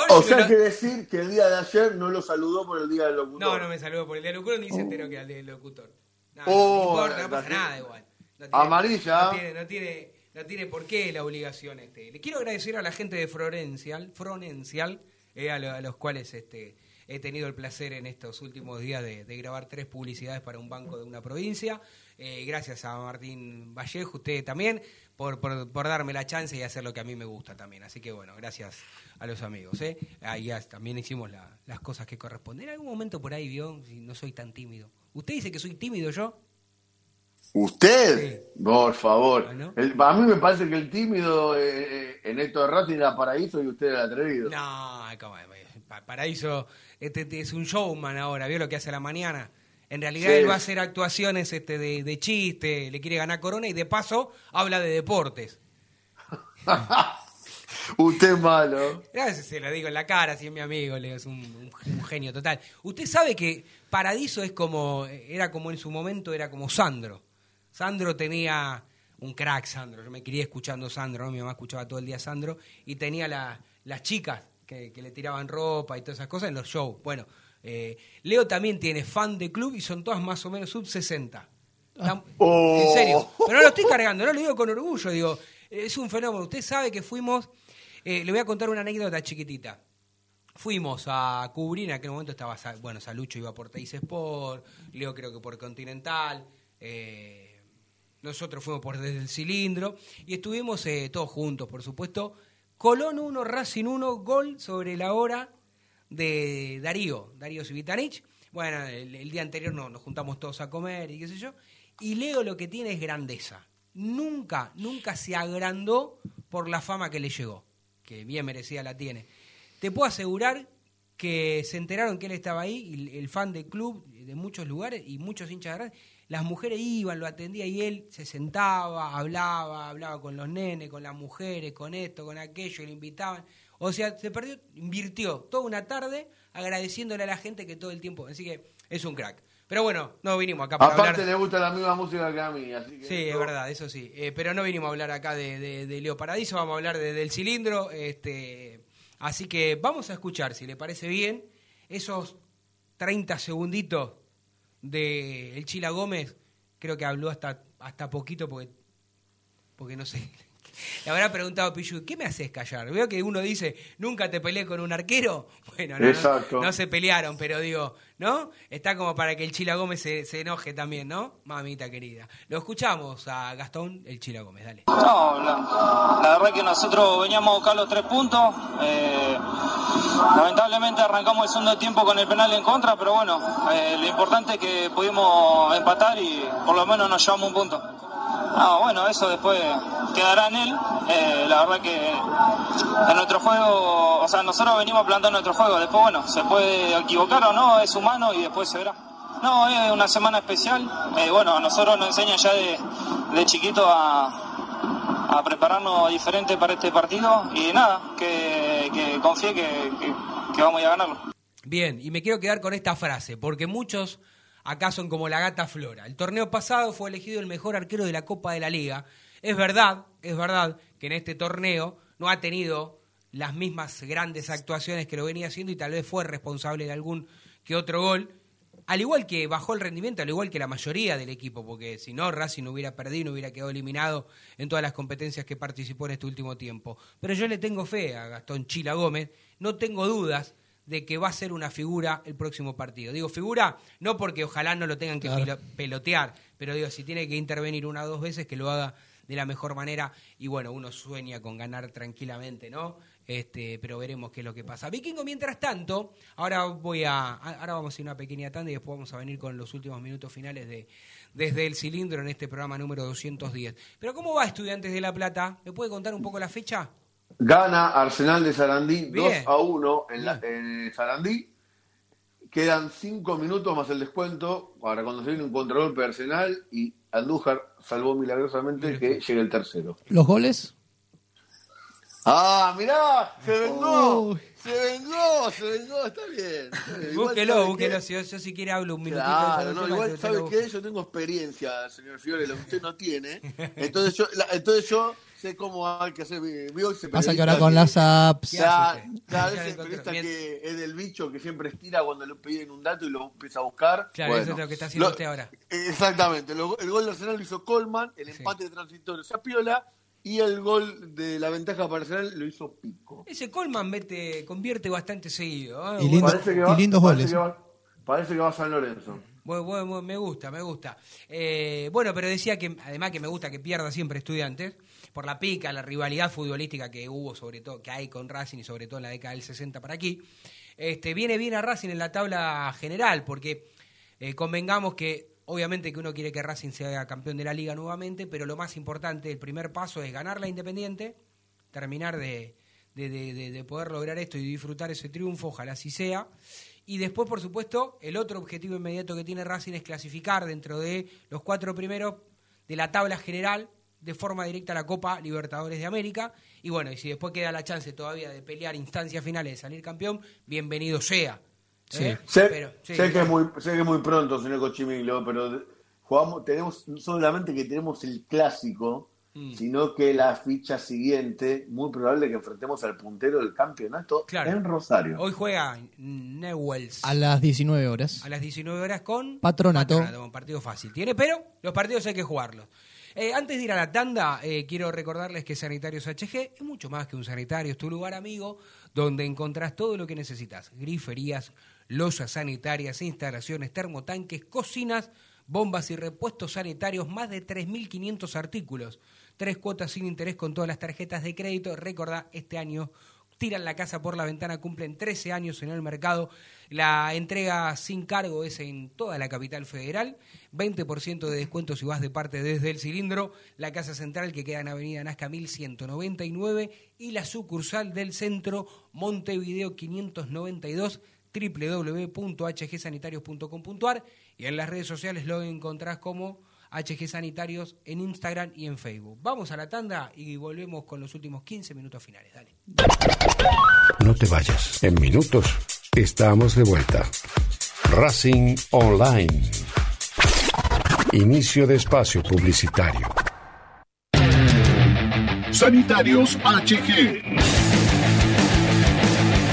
o sea, que decir que el día de ayer no lo saludó por el día del locutor. No, no me saludó por el día del locutor ni se enteró que era el día del locutor. No, oh, no, importa, no pasa nada igual. amarilla. No tiene, no, tiene, por qué la obligación. este Le quiero agradecer a la gente de Florencial, Fronencial eh, a, los cuales este he tenido el placer en estos últimos días de, grabar tres publicidades para un banco de una provincia. Eh, gracias a Martín Vallejo, usted también, por, por, darme la chance y hacer lo que a mí me gusta también. Así que bueno, gracias a los amigos. ¿eh? Ahí también hicimos las cosas que corresponden. En algún momento por ahí vio, si no soy tan tímido. ¿Usted dice que soy tímido yo? ¿Usted? Por favor. ¿Ah, a mí me parece que el tímido eh, en esto de Racing era paraíso y usted era atrevido. No, ¿cómo? paraíso este, es un showman ahora, ¿vio lo que hace a la mañana? En realidad él va a hacer actuaciones este, de, chiste, le quiere ganar corona y de paso habla de deportes. Usted es malo. Gracias, se lo digo en la cara, si es mi amigo, es un, genio total. Usted sabe que Paradiso es como, era como en su momento, era como Sandro. Sandro tenía un crack, Sandro. Yo me quería escuchando Sandro, mi mamá escuchaba todo el día Sandro, y tenía las chicas que, le tiraban ropa y todas esas cosas en los shows. Bueno, eh, Leo también tiene fan de club y son todas más o menos sub 60. Oh. En serio. Pero no lo estoy cargando, no lo digo con orgullo, digo, es un fenómeno. Usted sabe que fuimos, eh, le voy a contar una anécdota chiquitita. Fuimos a cubrir, en aquel momento estaba, bueno, Salucho iba por Teis Sport, Leo creo que por Continental, eh, nosotros fuimos por desde el cilindro y estuvimos todos juntos, por supuesto, Colón 1, Racing 1, gol sobre la hora de Darío, Darío Civitanich. Bueno, el, día anterior nos, nos juntamos todos a comer y qué sé yo. Y Leo lo que tiene es grandeza. Nunca, nunca se agrandó por la fama que le llegó, que bien merecida la tiene. Te puedo asegurar que se enteraron que él estaba ahí, el, fan del club de muchos lugares y muchos hinchas de las mujeres iban, lo atendía y él se sentaba, hablaba, hablaba con los nenes, con las mujeres, con esto, con aquello, le invitaban. O sea, se perdió, invirtió toda una tarde agradeciéndole a la gente que todo el tiempo. Así que es un crack. Pero bueno, no vinimos acá para Aparte le gusta la misma música que a mí, así que... Sí, es verdad, eso sí. Eh, pero no vinimos a hablar acá de, Leo Paradiso, vamos a hablar del cilindro. Este, así que vamos a escuchar, si le parece bien, esos 30 segunditos de El Chila Gómez, creo que habló hasta, hasta poquito porque, porque no sé. Le habrá preguntado a Pichu, ¿qué me haces callar? Veo que uno dice, nunca te peleé con un arquero. Bueno, no, no, se pelearon, pero digo, ¿no? Está como para que el Chila Gómez se, se, enoje también, ¿no? Mamita querida. Lo escuchamos a Gastón, el Chila Gómez, dale. No, la, la verdad que nosotros veníamos a buscar los tres puntos. Eh, Lamentablemente arrancamos el segundo tiempo con el penal en contra, pero bueno, eh, lo importante es que pudimos empatar y por lo menos nos llevamos un punto. Ah, bueno, eso después quedará en él. Eh, la verdad que en nuestro juego, o sea, nosotros venimos plantando nuestro juego. Después, bueno, se puede equivocar o no, es humano y después se verá. No, es una semana especial. Eh, bueno, a nosotros nos enseña ya de, chiquito a, a prepararnos diferente para este partido y nada, que, que confíe que, vamos a ganarlo. Bien, y me quiero quedar con esta frase, porque muchos acá son como la gata Flora. El torneo pasado fue elegido el mejor arquero de la Copa de la Liga. Es verdad, es verdad que en este torneo no ha tenido las mismas grandes actuaciones que lo venía haciendo y tal vez fue responsable de algún que otro gol, al igual que bajó el rendimiento, al igual que la mayoría del equipo, porque si no, Racing no hubiera perdido, no hubiera quedado eliminado en todas las competencias que participó en este último tiempo. Pero yo le tengo fe a Gastón Chila Gómez, no tengo dudas de que va a ser una figura el próximo partido. Digo figura no porque ojalá no lo tengan que pelotear, pero digo, si tiene que intervenir una o dos veces, que lo haga de la mejor manera y bueno, uno sueña con ganar tranquilamente, ¿no? Este, pero veremos qué es lo que pasa. Vikingo, mientras tanto, ahora voy a, ahora vamos a ir una pequeña tanda y después vamos a venir con los últimos minutos finales de desde el cilindro en este programa número 210. Pero ¿cómo va Estudiantes de La Plata? ¿Me puede contar un poco la fecha? Gana Arsenal de Sarandí 2 a 1 en, la, en Sarandí. Quedan 5 minutos más el descuento para cuando se viene un contragolpe de Arsenal y Andújar salvó milagrosamente que llegue el tercero. ¿Los goles? Ah, mirá, se vengó, se vengó, se vengó, está bien. búsquelo, búsquelo, si yo, si quiere hablo un minutito. Claro, no, igual, ¿sabe qué? Yo tengo experiencia, señor Fiore, lo que usted no tiene. Entonces yo, entonces yo sé cómo hay que hacer. Pasa que ahora con las apps. Claro, claro ese periodista que es del bicho que siempre estira cuando le piden un dato y lo empieza a buscar. Claro, eso es lo que está haciendo usted ahora. Exactamente. el gol de Arsenal lo hizo Colman, el empate de transitorio Sapiola y el gol de la ventaja para Arsenal lo hizo Pico. Ese Colman mete, convierte bastante seguido. ¿eh? Y, lindos goles. Parece que, va, a San Lorenzo. Bueno, me gusta, me gusta. Eh, bueno, pero decía que además que me gusta que pierda siempre estudiantes por la pica, la rivalidad futbolística que hubo, sobre todo, que hay con Racing y sobre todo en la década del 60 para aquí. Este, viene bien a Racing en la tabla general, porque eh, convengamos que Obviamente que uno quiere que Racing sea campeón de la liga nuevamente, pero lo más importante, el primer paso es ganar la Independiente, terminar de, de, poder lograr esto y disfrutar ese triunfo, ojalá así sea. Y después, por supuesto, el otro objetivo inmediato que tiene Racing es clasificar dentro de los cuatro primeros de la tabla general de forma directa a la Copa Libertadores de América. Y bueno, y si después queda la chance todavía de pelear instancias finales de salir campeón, bienvenido sea. Sí. ¿Eh? Sé, que es muy, sé que es muy pronto, señor Cochimilo, pero jugamos, tenemos solamente que tenemos el clásico, mm. sino que la ficha siguiente, muy probable que enfrentemos al puntero del campeonato en Rosario. Hoy juega Newells. A las 19 horas. A las 19 horas con Patronato. un partido fácil. Tiene, pero los partidos hay que jugarlos. Eh, antes de ir a la tanda, eh, quiero recordarles que Sanitarios HG es mucho más que un sanitario, es tu lugar amigo donde encontrás todo lo que necesitas. Griferías, losas sanitarias, instalaciones, termotanques, cocinas, bombas y repuestos sanitarios, más de 3.500 artículos. Tres cuotas sin interés con todas las tarjetas de crédito. Recordá, este año tiran la casa por la ventana, cumplen 13 años en el mercado. La entrega sin cargo es en toda la capital federal. 20% de descuento si vas de parte desde el cilindro. La casa central que queda en Avenida Nazca 1199 y la sucursal del centro Montevideo 592 www.hgsanitarios.com.ar y en las redes sociales lo encontrás como HG Sanitarios en Instagram y en Facebook. Vamos a la tanda y volvemos con los últimos 15 minutos finales. Dale. No te vayas. En minutos estamos de vuelta. Racing Online. Inicio de espacio publicitario. Sanitarios HG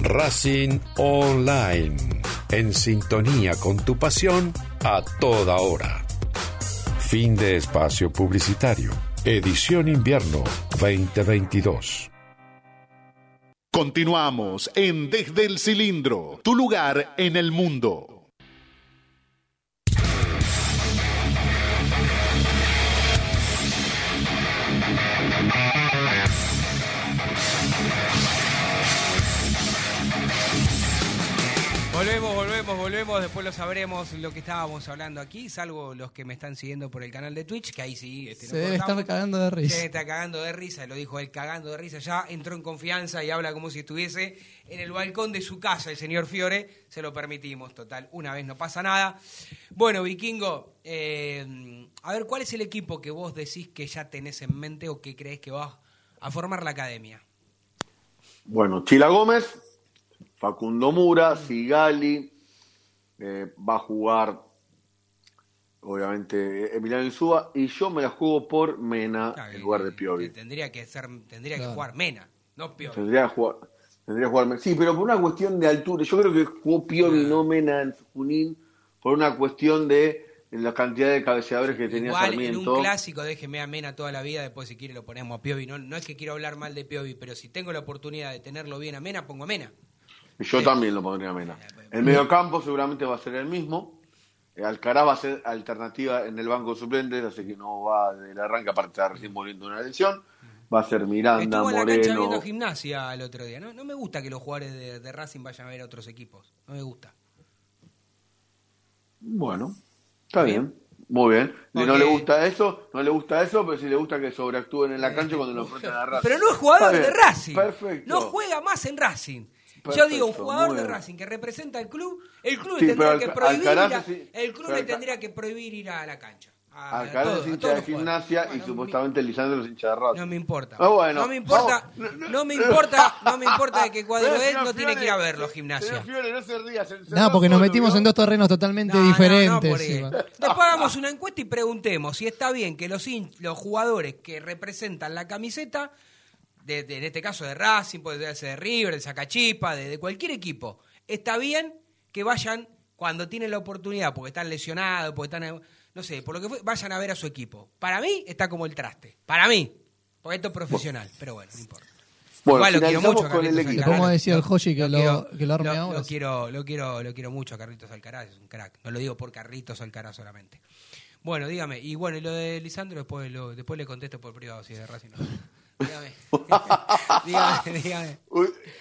Racing Online. En sintonía con tu pasión a toda hora. Fin de espacio publicitario. Edición invierno 2022. Continuamos en Desde el Cilindro, tu lugar en el mundo. Volvemos. Después lo sabremos lo que estábamos hablando aquí, salvo los que me están siguiendo por el canal de Twitch, que ahí sí. Este, no Se debe cortamos. estar cagando de risa. Se está cagando de risa, lo dijo él cagando de risa. Ya entró en confianza y habla como si estuviese en el balcón de su casa, el señor Fiore. Se lo permitimos, total. Una vez no pasa nada. Bueno, Vikingo, eh, a ver, ¿cuál es el equipo que vos decís que ya tenés en mente o que crees que vas a formar la academia? Bueno, Chila Gómez, Facundo Mura, Sigali, eh, va a jugar, obviamente, Emiliano Insúa, y yo me la juego por Mena en lugar de Piovi. Tendría que ser, tendría que jugar Mena, no Piovi. Tendría que jugar. Tendría que jugar Mena. Sí, pero por una cuestión de altura. Yo creo que jugó Piovi, no Mena en Junín, por una cuestión de la cantidad de cabeceadores que tenía Igual en Sarmiento. un clásico déjeme a Mena toda la vida, después si quiere lo ponemos a Piovi. No, no es que quiero hablar mal de Piovi, pero si tengo la oportunidad de tenerlo bien a Mena, pongo a Mena. Yo también lo pondría a Mena. El mediocampo seguramente va a ser el mismo. Eh, Alcaraz va a ser alternativa en el banco de suplentes, así que no va del arranque, aparte está recién volviendo una lesión. Va a ser Miranda, Estuvo en la cancha Moreno. viendo gimnasia el otro día. No, no me gusta que los jugadores de, de Racing vayan a ver a otros equipos. No me gusta. Bueno, está bien. Muy bien. Porque- No le gusta eso, no le gusta eso, pero sí le gusta que sobreactúen en la cancha cuando lo enfrentan a Racing. Pero no es jugador de Racing. Perfecto. No juega más en Racing. Yo digo, un jugador de. Racing que representa al club, el club Sí, le tendría que prohibir a- sí- el club le tendría que prohibir ir a la cancha. A, Alcaraz todos- es hincha de gimnasia y supuestamente Lisandro es hincha de Racing. No me importa. Ah, bueno, no me importa, no me importa, no me importa de qué cuadro señor no tiene que ir a verlo, gimnasia. Fiore, no se ría, se- se No, va porque nos metimos en dos terrenos totalmente No, no, no, diferentes. Después hagamos una encuesta y preguntemos si está bien que los, los jugadores que representan la camiseta, de, de- en este caso de Racing, puede ser de River, de Zacachipa, de, de cualquier equipo, está bien que vayan cuando tienen la oportunidad, porque están lesionados, porque están, no sé, por lo que fue, vayan a ver a su equipo. Para mí está como el traste, para mí, porque esto es profesional, pero bueno, no importa. Bueno, Igual lo quiero mucho a con el Carlitos. Alcaraz. ¿Cómo decía el Lo- Joshi que lo- quiero- que lo arme lo- ahora? Lo quiero, lo quiero, lo quiero mucho a Carlitos Alcaraz, es un crack. No lo digo por Carlitos Alcaraz solamente. Bueno, dígame, y bueno, y lo de Lisandro después lo, después le contesto por privado si es de Racing. no. Dígame. dígame, dígame.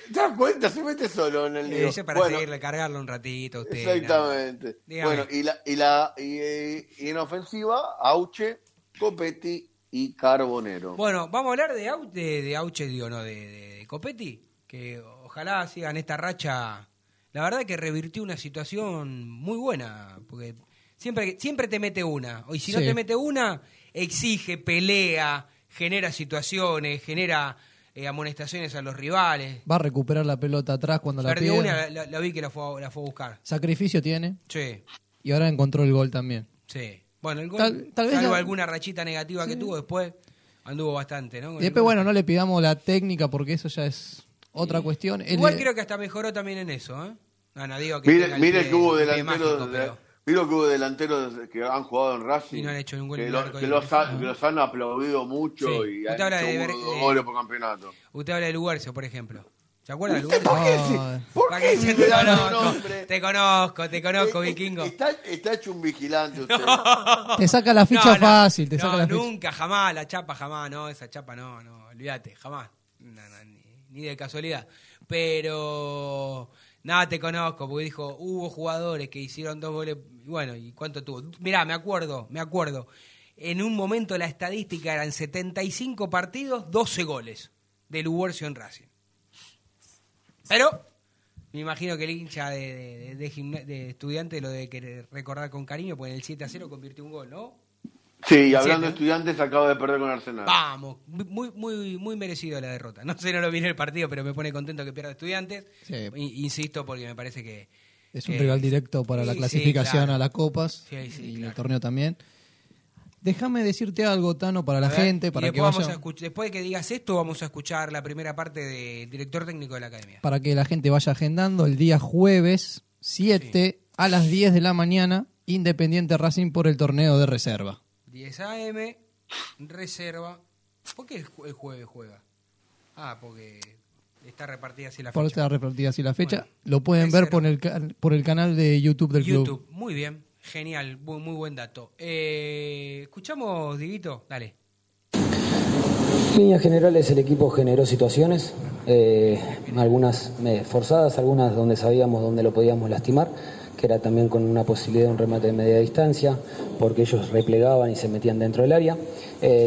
¿Te das cuenta? Se mete solo en el lío. Yo para Bueno, seguirle, cargarlo un ratito a usted. Exactamente. Bueno, y, la, y, la, y, eh, y en ofensiva, Auche, Copetti y Carbonero. Bueno, vamos a hablar de, Au- de, de Auche, digo, no, de, de, de Copetti, que ojalá sigan esta racha. La verdad que revirtió una situación muy buena, porque siempre, siempre te mete una, y si no te mete una, exige, pelea, genera situaciones, genera eh, amonestaciones a los rivales. Va a recuperar la pelota atrás cuando la Perdió una, la, vi que la fue, a- la fue a buscar. Sacrificio tiene Sí, y ahora encontró el gol también. sí. Bueno, el gol, Tal- tal vez salvo la- alguna rachita negativa que tuvo después, anduvo bastante, ¿no? Con Y después, bueno, no le pidamos la técnica porque eso ya es otra cuestión. Igual creo que hasta mejoró también en eso, ¿eh? No, no digo que Mire, mire que hubo el pie delanteros mágico, de- pero- mire que hubo delanteros que han jugado en Racing Y no han hecho ningún que, lo- que los, han, que los han aplaudido mucho Sí. y Usted han habla hecho de de- goles por campeonato. Usted habla de Lugarcio, por ejemplo. ¿Se acuerda de Lugarcio? ¿Para qué dice, me te dan el conozco, nombre? te conozco, te conozco, Eh, eh, vikingo. Está, está hecho un vigilante usted. te saca la ficha No, fácil, te no, saca la ficha. nunca, jamás, la chapa, jamás, no, esa chapa no, no, olvídate, jamás. No, no, ni, ni de casualidad. Pero, nada, te conozco, porque dijo, hubo jugadores que hicieron dos goles, bueno, ¿y cuánto tuvo? Mirá, me acuerdo, me acuerdo. En un momento la estadística eran 75 partidos, 12 goles de Lugarcio en Racing. Pero Me imagino que el hincha de, de, estudiante lo de querer recordar con cariño, pues en el 7 a 0 convirtió un gol, ¿no? Sí, y hablando de estudiantes, acaba de perder con Arsenal. Vamos, muy muy muy merecido la derrota. No sé, no lo vi en el partido, pero me pone contento que pierda estudiantes. Insisto, porque me parece que... Es un rival directo para la clasificación a las copas y el torneo también. Déjame decirte algo, Tano, para la gente, para que vamos a Después de que digas esto, vamos a escuchar la primera parte del director técnico de la academia. Para que la gente vaya agendando el día jueves 7 a las 10 de la mañana, Independiente Racing por el torneo de reserva. 10 a.m., reserva. ¿Por qué el, jueves juega? Ah, porque está repartida así la fecha. Por está repartida así la fecha. Lo pueden ver por el, por el canal de YouTube del club. YouTube, muy bien. Genial, muy, muy buen dato. Eh, escuchamos, Diguito, dale. En líneas generales el equipo generó situaciones, eh, algunas eh, forzadas, algunas donde sabíamos dónde lo podíamos lastimar, que era también con una posibilidad de un remate de media distancia, porque ellos replegaban y se metían dentro del área.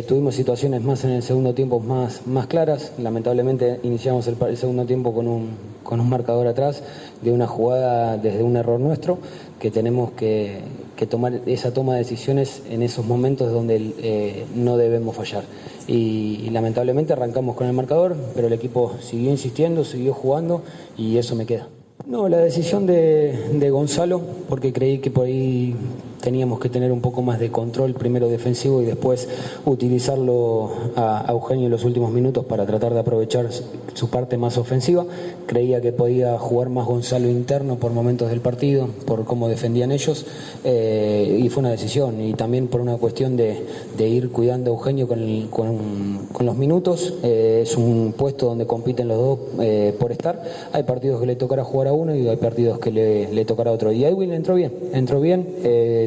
tuvimos situaciones más en el segundo tiempo más, más claras, lamentablemente iniciamos el, el segundo tiempo con un, con un marcador atrás de una jugada desde un error nuestro que tenemos que, tomar esa toma de decisiones en esos momentos donde eh, no debemos fallar. Y, lamentablemente arrancamos con el marcador, pero el equipo siguió insistiendo, siguió jugando y eso me queda. No, la decisión de, de Gonzalo, porque creí que por ahí teníamos que tener un poco más de control, primero defensivo y después utilizarlo a, Eugenio en los últimos minutos para tratar de aprovechar su parte más ofensiva. Creía que podía jugar más Gonzalo interno por momentos del partido, por cómo defendían ellos, eh, y fue una decisión. Y también por una cuestión de, ir cuidando a Eugenio con, los minutos. Eh, es un puesto donde compiten los dos eh, por estar. Hay partidos que le tocará jugar a uno y hay partidos que le, tocará a otro. Y Edwin entró bien, entró bien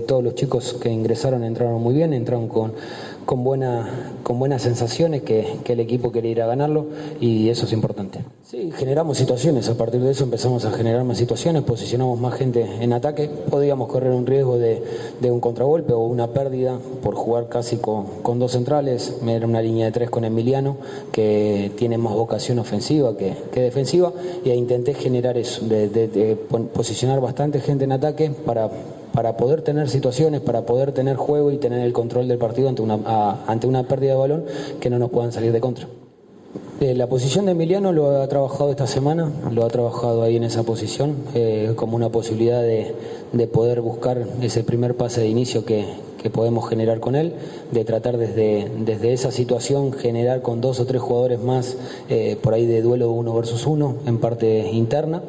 todos los chicos que ingresaron entraron muy bien, entraron con, con, buena, con buenas sensaciones que, el equipo quería ir a ganarlo y eso es importante. Sí, generamos situaciones, a partir de eso empezamos a generar más situaciones, posicionamos más gente en ataque, podíamos correr un riesgo de, un contragolpe o una pérdida por jugar casi con, dos centrales, era una línea de tres con Emiliano que tiene más vocación ofensiva que, defensiva y intenté generar eso, de posicionar bastante gente en ataque para para poder tener situaciones, para poder tener juego y tener el control del partido ante una, ante una pérdida de balón que no nos puedan salir de contra. Eh, la posición de Emiliano lo ha trabajado esta semana, lo ha trabajado ahí en esa posición, eh, como una posibilidad de, de, poder buscar ese primer pase de inicio que, que podemos generar con él, de tratar desde, desde esa situación generar con dos o tres jugadores más eh, por ahí de duelo uno versus uno en parte interna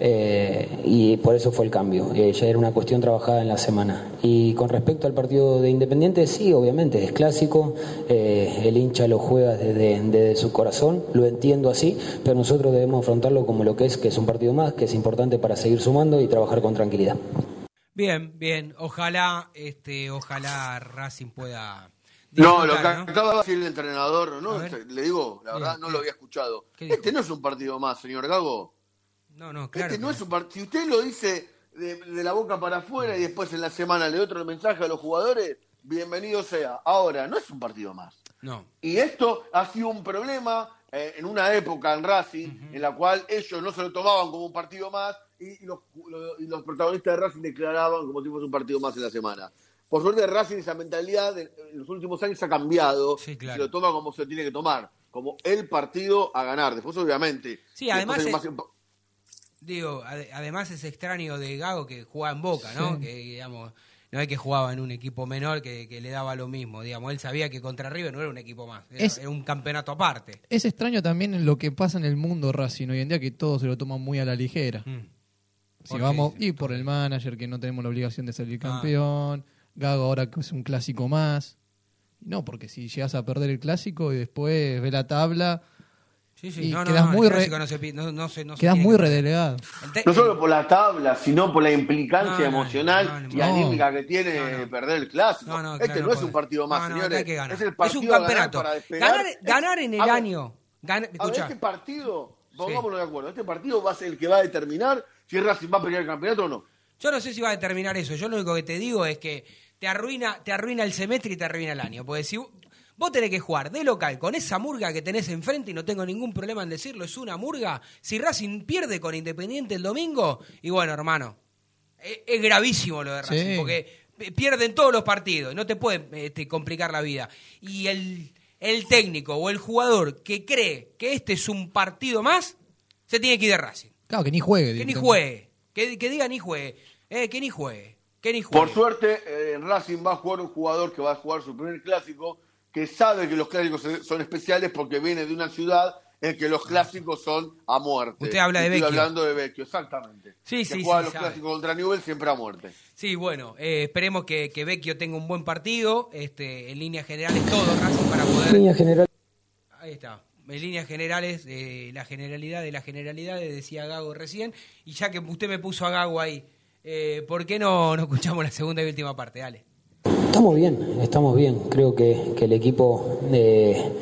eh, y por eso fue el cambio, eh, ya era una cuestión trabajada en la semana. Y con respecto al partido de Independiente, sí, obviamente es clásico, el hincha lo juega desde, desde su corazón, lo entiendo así, pero nosotros debemos afrontarlo como lo que es, que es un partido más, que es importante para seguir sumando y trabajar con tranquilidad. Bien, bien. Ojalá, este, ojalá Racing pueda. No, lo que acaba de decir el entrenador, ¿no? Le digo, la verdad, no lo había escuchado. Este no es un partido más, señor Gago. No, no, claro. Este no es un partido. Si usted lo dice de, la boca para afuera y después en la semana le otro mensaje a los jugadores, bienvenido sea. Ahora, no es un partido más. No. Y esto ha sido un problema eh, en una época en Racing en la cual ellos no se lo tomaban como un partido más y, los, los, protagonistas de Racing declaraban como si fuese un partido más en la semana. Por suerte, Racing esa mentalidad en los últimos años ha cambiado. Se lo toma como se tiene que tomar, como el partido a ganar. Después, obviamente. Sí, además. digo, además es extraño de Gago que juega en Boca, ¿no? Que, digamos, no es que jugaba en un equipo menor que, le daba lo mismo, digamos, él sabía que contra River no era un equipo más, era, un campeonato aparte. Es extraño también lo que pasa en el mundo Racing hoy en día que todos se lo toman muy a la ligera. Mm. Si vamos, y por el manager, que no tenemos la obligación de salir ah. campeón. Gago ahora que es un clásico más. No, porque si llegas a perder el clásico y después ve la tabla. Sí, sí. Y quedas muy, quedas muy redelegado. No solo por la tabla, sino por la implicancia emocional y anímica que tiene perder el clásico. este no es un partido más, señores. Es, el partido es un campeonato. Ganar, ganar, en el año. este partido, pongámoslo de acuerdo, este partido va a ser el que va a determinar si Racing va a pelear el campeonato o no. Yo no sé si va a determinar eso. Yo lo único que te digo es que te arruina, te arruina el semestre y te arruina el año. Porque si vos Vos tenés que jugar de local con esa murga que tenés enfrente y no tengo ningún problema en decirlo, es una murga. Si Racing pierde con Independiente el domingo, y bueno, hermano, es, es gravísimo lo de Racing, Sí. porque pierden todos los partidos, no te puede este, complicar la vida. Y el, el técnico o el jugador que cree que este es un partido más, se tiene que ir de Racing. Claro, que ni juegue. Que ni juegue, que, que diga ni juegue, eh, que ni juegue, que ni juegue. Por suerte, eh, en Racing va a jugar un jugador que va a jugar su primer clásico, que sabe que los clásicos son especiales porque viene de una ciudad en que los clásicos son a muerte. Usted habla de Estoy Vecchio. hablando de Vecchio, exactamente. Sí, que sí, juega sí, los sabe. clásicos contra Newell siempre a muerte. Sí, bueno, eh, esperemos que, que Vecchio tenga un buen partido. Este, en líneas generales, todo Racing para poder. Línea general. Ahí está. En líneas generales, eh, la generalidad de las generalidades, decía Gago recién. Y ya que usted me puso a Gago ahí, eh, ¿por qué no, no escuchamos la segunda y última parte? Dale. Estamos bien, estamos bien. Creo que, el equipo eh,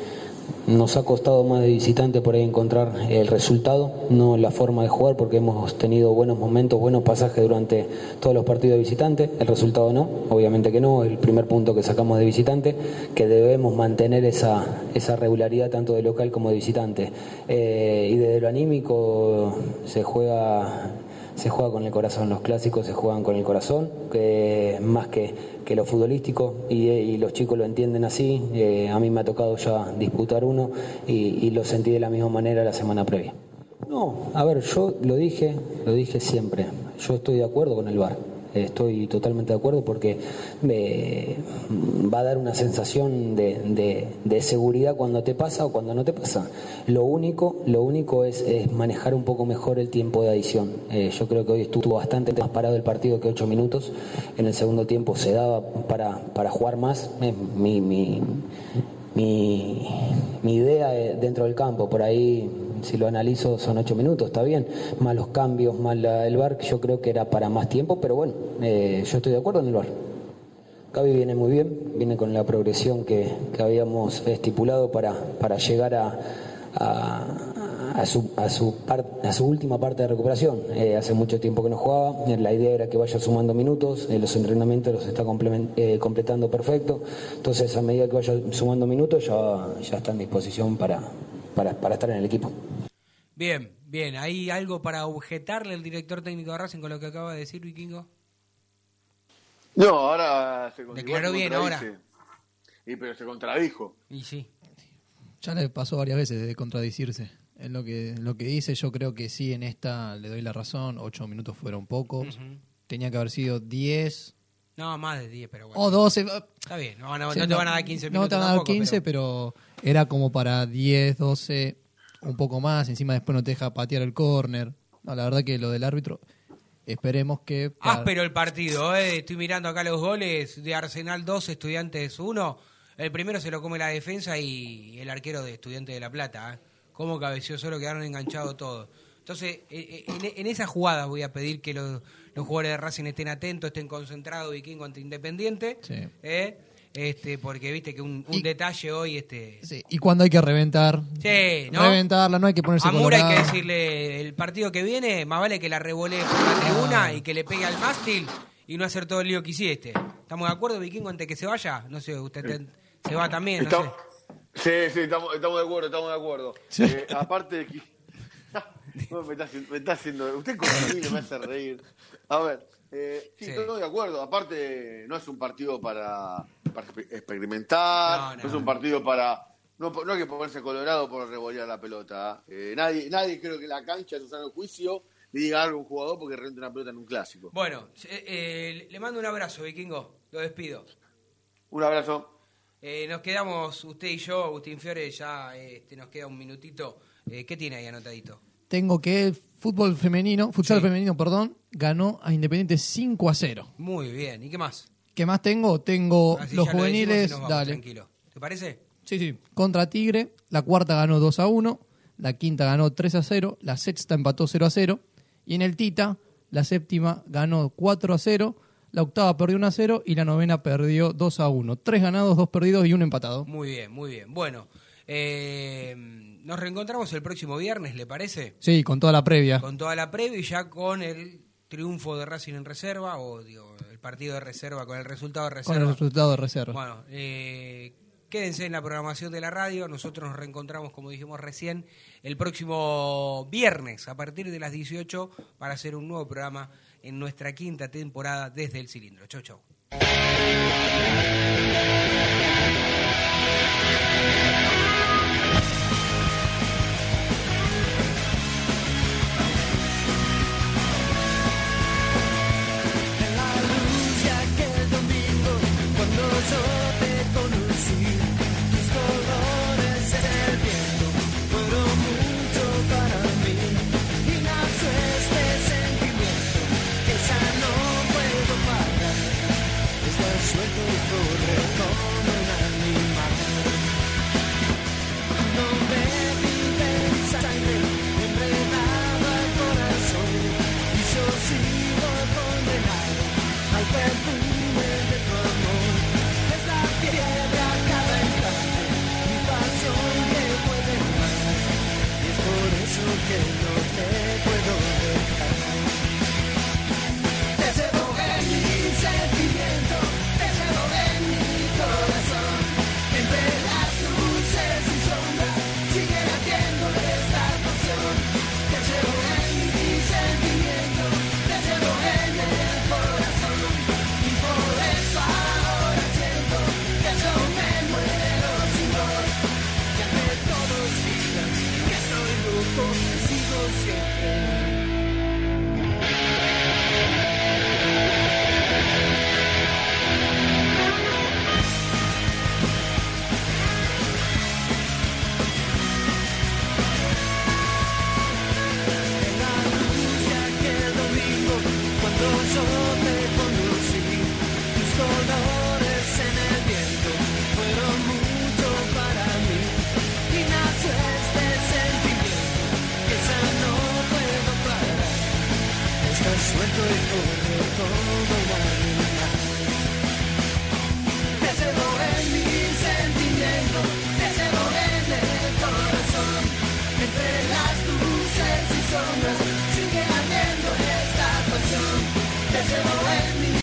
nos ha costado más de visitante por ahí encontrar el resultado, no la forma de jugar, porque hemos tenido buenos momentos, buenos pasajes durante todos los partidos de visitante. El resultado no, obviamente que no, el primer punto que sacamos de visitante, que debemos mantener esa, esa regularidad tanto de local como de visitante. Eh, y desde lo anímico se juega se juega con el corazón, los clásicos se juegan con el corazón, que más que, lo futbolístico, y, y los chicos lo entienden así. Eh, a mí me ha tocado ya disputar uno y, y lo sentí de la misma manera la semana previa. No, a ver, yo lo dije, lo dije siempre, yo estoy de acuerdo con el VAR. Estoy totalmente de acuerdo porque me va a dar una sensación de, de- seguridad cuando te pasa o cuando no te pasa. Lo único, lo único es, es manejar un poco mejor el tiempo de adición. Eh, yo creo que hoy estuvo bastante más parado el partido que ocho minutos. En el segundo tiempo se daba para, para jugar más. Eh, mi, mi, mi, mi idea eh, dentro del campo, por ahí, si lo analizo, son ocho minutos, está bien. Más los cambios, más la- el bar, yo creo que era para más tiempo, pero bueno, eh, yo estoy de acuerdo en el bar. Gaby viene muy bien, viene con la progresión que, que habíamos estipulado para, para llegar a, a, su, a, su a su última parte de recuperación. Eh, hace mucho tiempo que no jugaba, la idea era que vaya sumando minutos, eh, los entrenamientos los está eh, completando perfecto, entonces a medida que vaya sumando minutos ya, ya está en disposición para, para, para estar en el equipo. Bien, bien. ¿Hay algo para objetarle al director técnico de Racing con lo que acaba de decir, Vikingo? No, ahora se Declaró bien contradice. Y pero se contradijo. Y sí. Ya le pasó varias veces de contradicirse. En lo que, en lo que dice, yo creo que sí, en esta le doy la razón. Ocho minutos fueron pocos. Tenía que haber sido 10 No, más de 10, pero bueno. o 12. Está bien, no, a- Sí, no te van a dar 15 minutos. No te van a dar tampoco, 15, pero... era como para 10, 12, un poco más. Encima después no te deja patear el córner. No, la verdad que lo del árbitro, esperemos que... para- Áspero el partido, eh. estoy mirando acá los goles de Arsenal 2, Estudiantes 1. El primero se lo come la defensa y el arquero de Estudiantes de La Plata. ¿eh? Cómo cabeció solo, quedaron enganchados todos. Entonces, eh, eh, en, en esa jugada voy a pedir que los, los jugadores de Racing estén atentos, estén concentrados, Vikingo ante Independiente. Sí. ¿eh? Este, porque viste que un, un detalle hoy, este, Sí, y cuando hay que reventar, Sí, ¿no? reventarla, no hay que ponerse a Mura hay que decirle el partido que viene, más vale que la revolee por la tribuna y que le pegue al mástil y no hacer todo el lío que hiciste. ¿Estamos de acuerdo, Vikingo, antes que se vaya? No sé, usted te- se va también, no sé. Sí, sí, estamos, estamos de acuerdo, estamos de acuerdo. Sí. Eh, aparte de que... No, me, está, haciendo- me está haciendo... Usted conmigo me hace reír. A ver, eh, sí, Sí. estoy de acuerdo. Aparte, no es un partido para, para exper- experimentar, No, no, no. es un partido para... No, no hay que ponerse colorado por revolear la pelota. ¿eh? nadie, nadie creo que la cancha, en su sano juicio, le diga algo a un jugador porque renta una pelota en un clásico. Bueno, eh, eh, le mando un abrazo, Vikingo. Lo despido. Un abrazo. Eh, nos quedamos, usted y yo, Agustín Fiore, ya este, nos queda un minutito. Eh, ¿Qué tiene ahí anotadito? Tengo que el fútbol femenino, futsal femenino, perdón, ganó a Independiente 5 a 0. Muy bien. ¿Y qué más? ¿Qué más tengo? Tengo Así los lo decimos y juveniles, nos vamos, dale. Tranquilo. ¿Te parece? Sí, sí. Contra Tigre, la cuarta ganó 2 a 1, la quinta ganó 3 a 0, la sexta empató 0 a 0, y en el Tita, la séptima ganó 4 a 0, la octava perdió 1 a 0 y la novena perdió 2 a 1. Tres ganados, dos perdidos y un empatado. Muy bien, muy bien. Bueno, eh, nos reencontramos el próximo viernes, ¿le parece? Sí, con toda la previa. Con toda la previa y ya con el triunfo de Racing en reserva o el partido de reserva, con el resultado de reserva. Con el resultado de reserva. Bueno, eh, quédense en la programación de la radio. Nosotros nos reencontramos, como dijimos recién, el próximo viernes a partir de las 18 para hacer un nuevo programa en nuestra quinta temporada desde el cilindro. Chau, chau.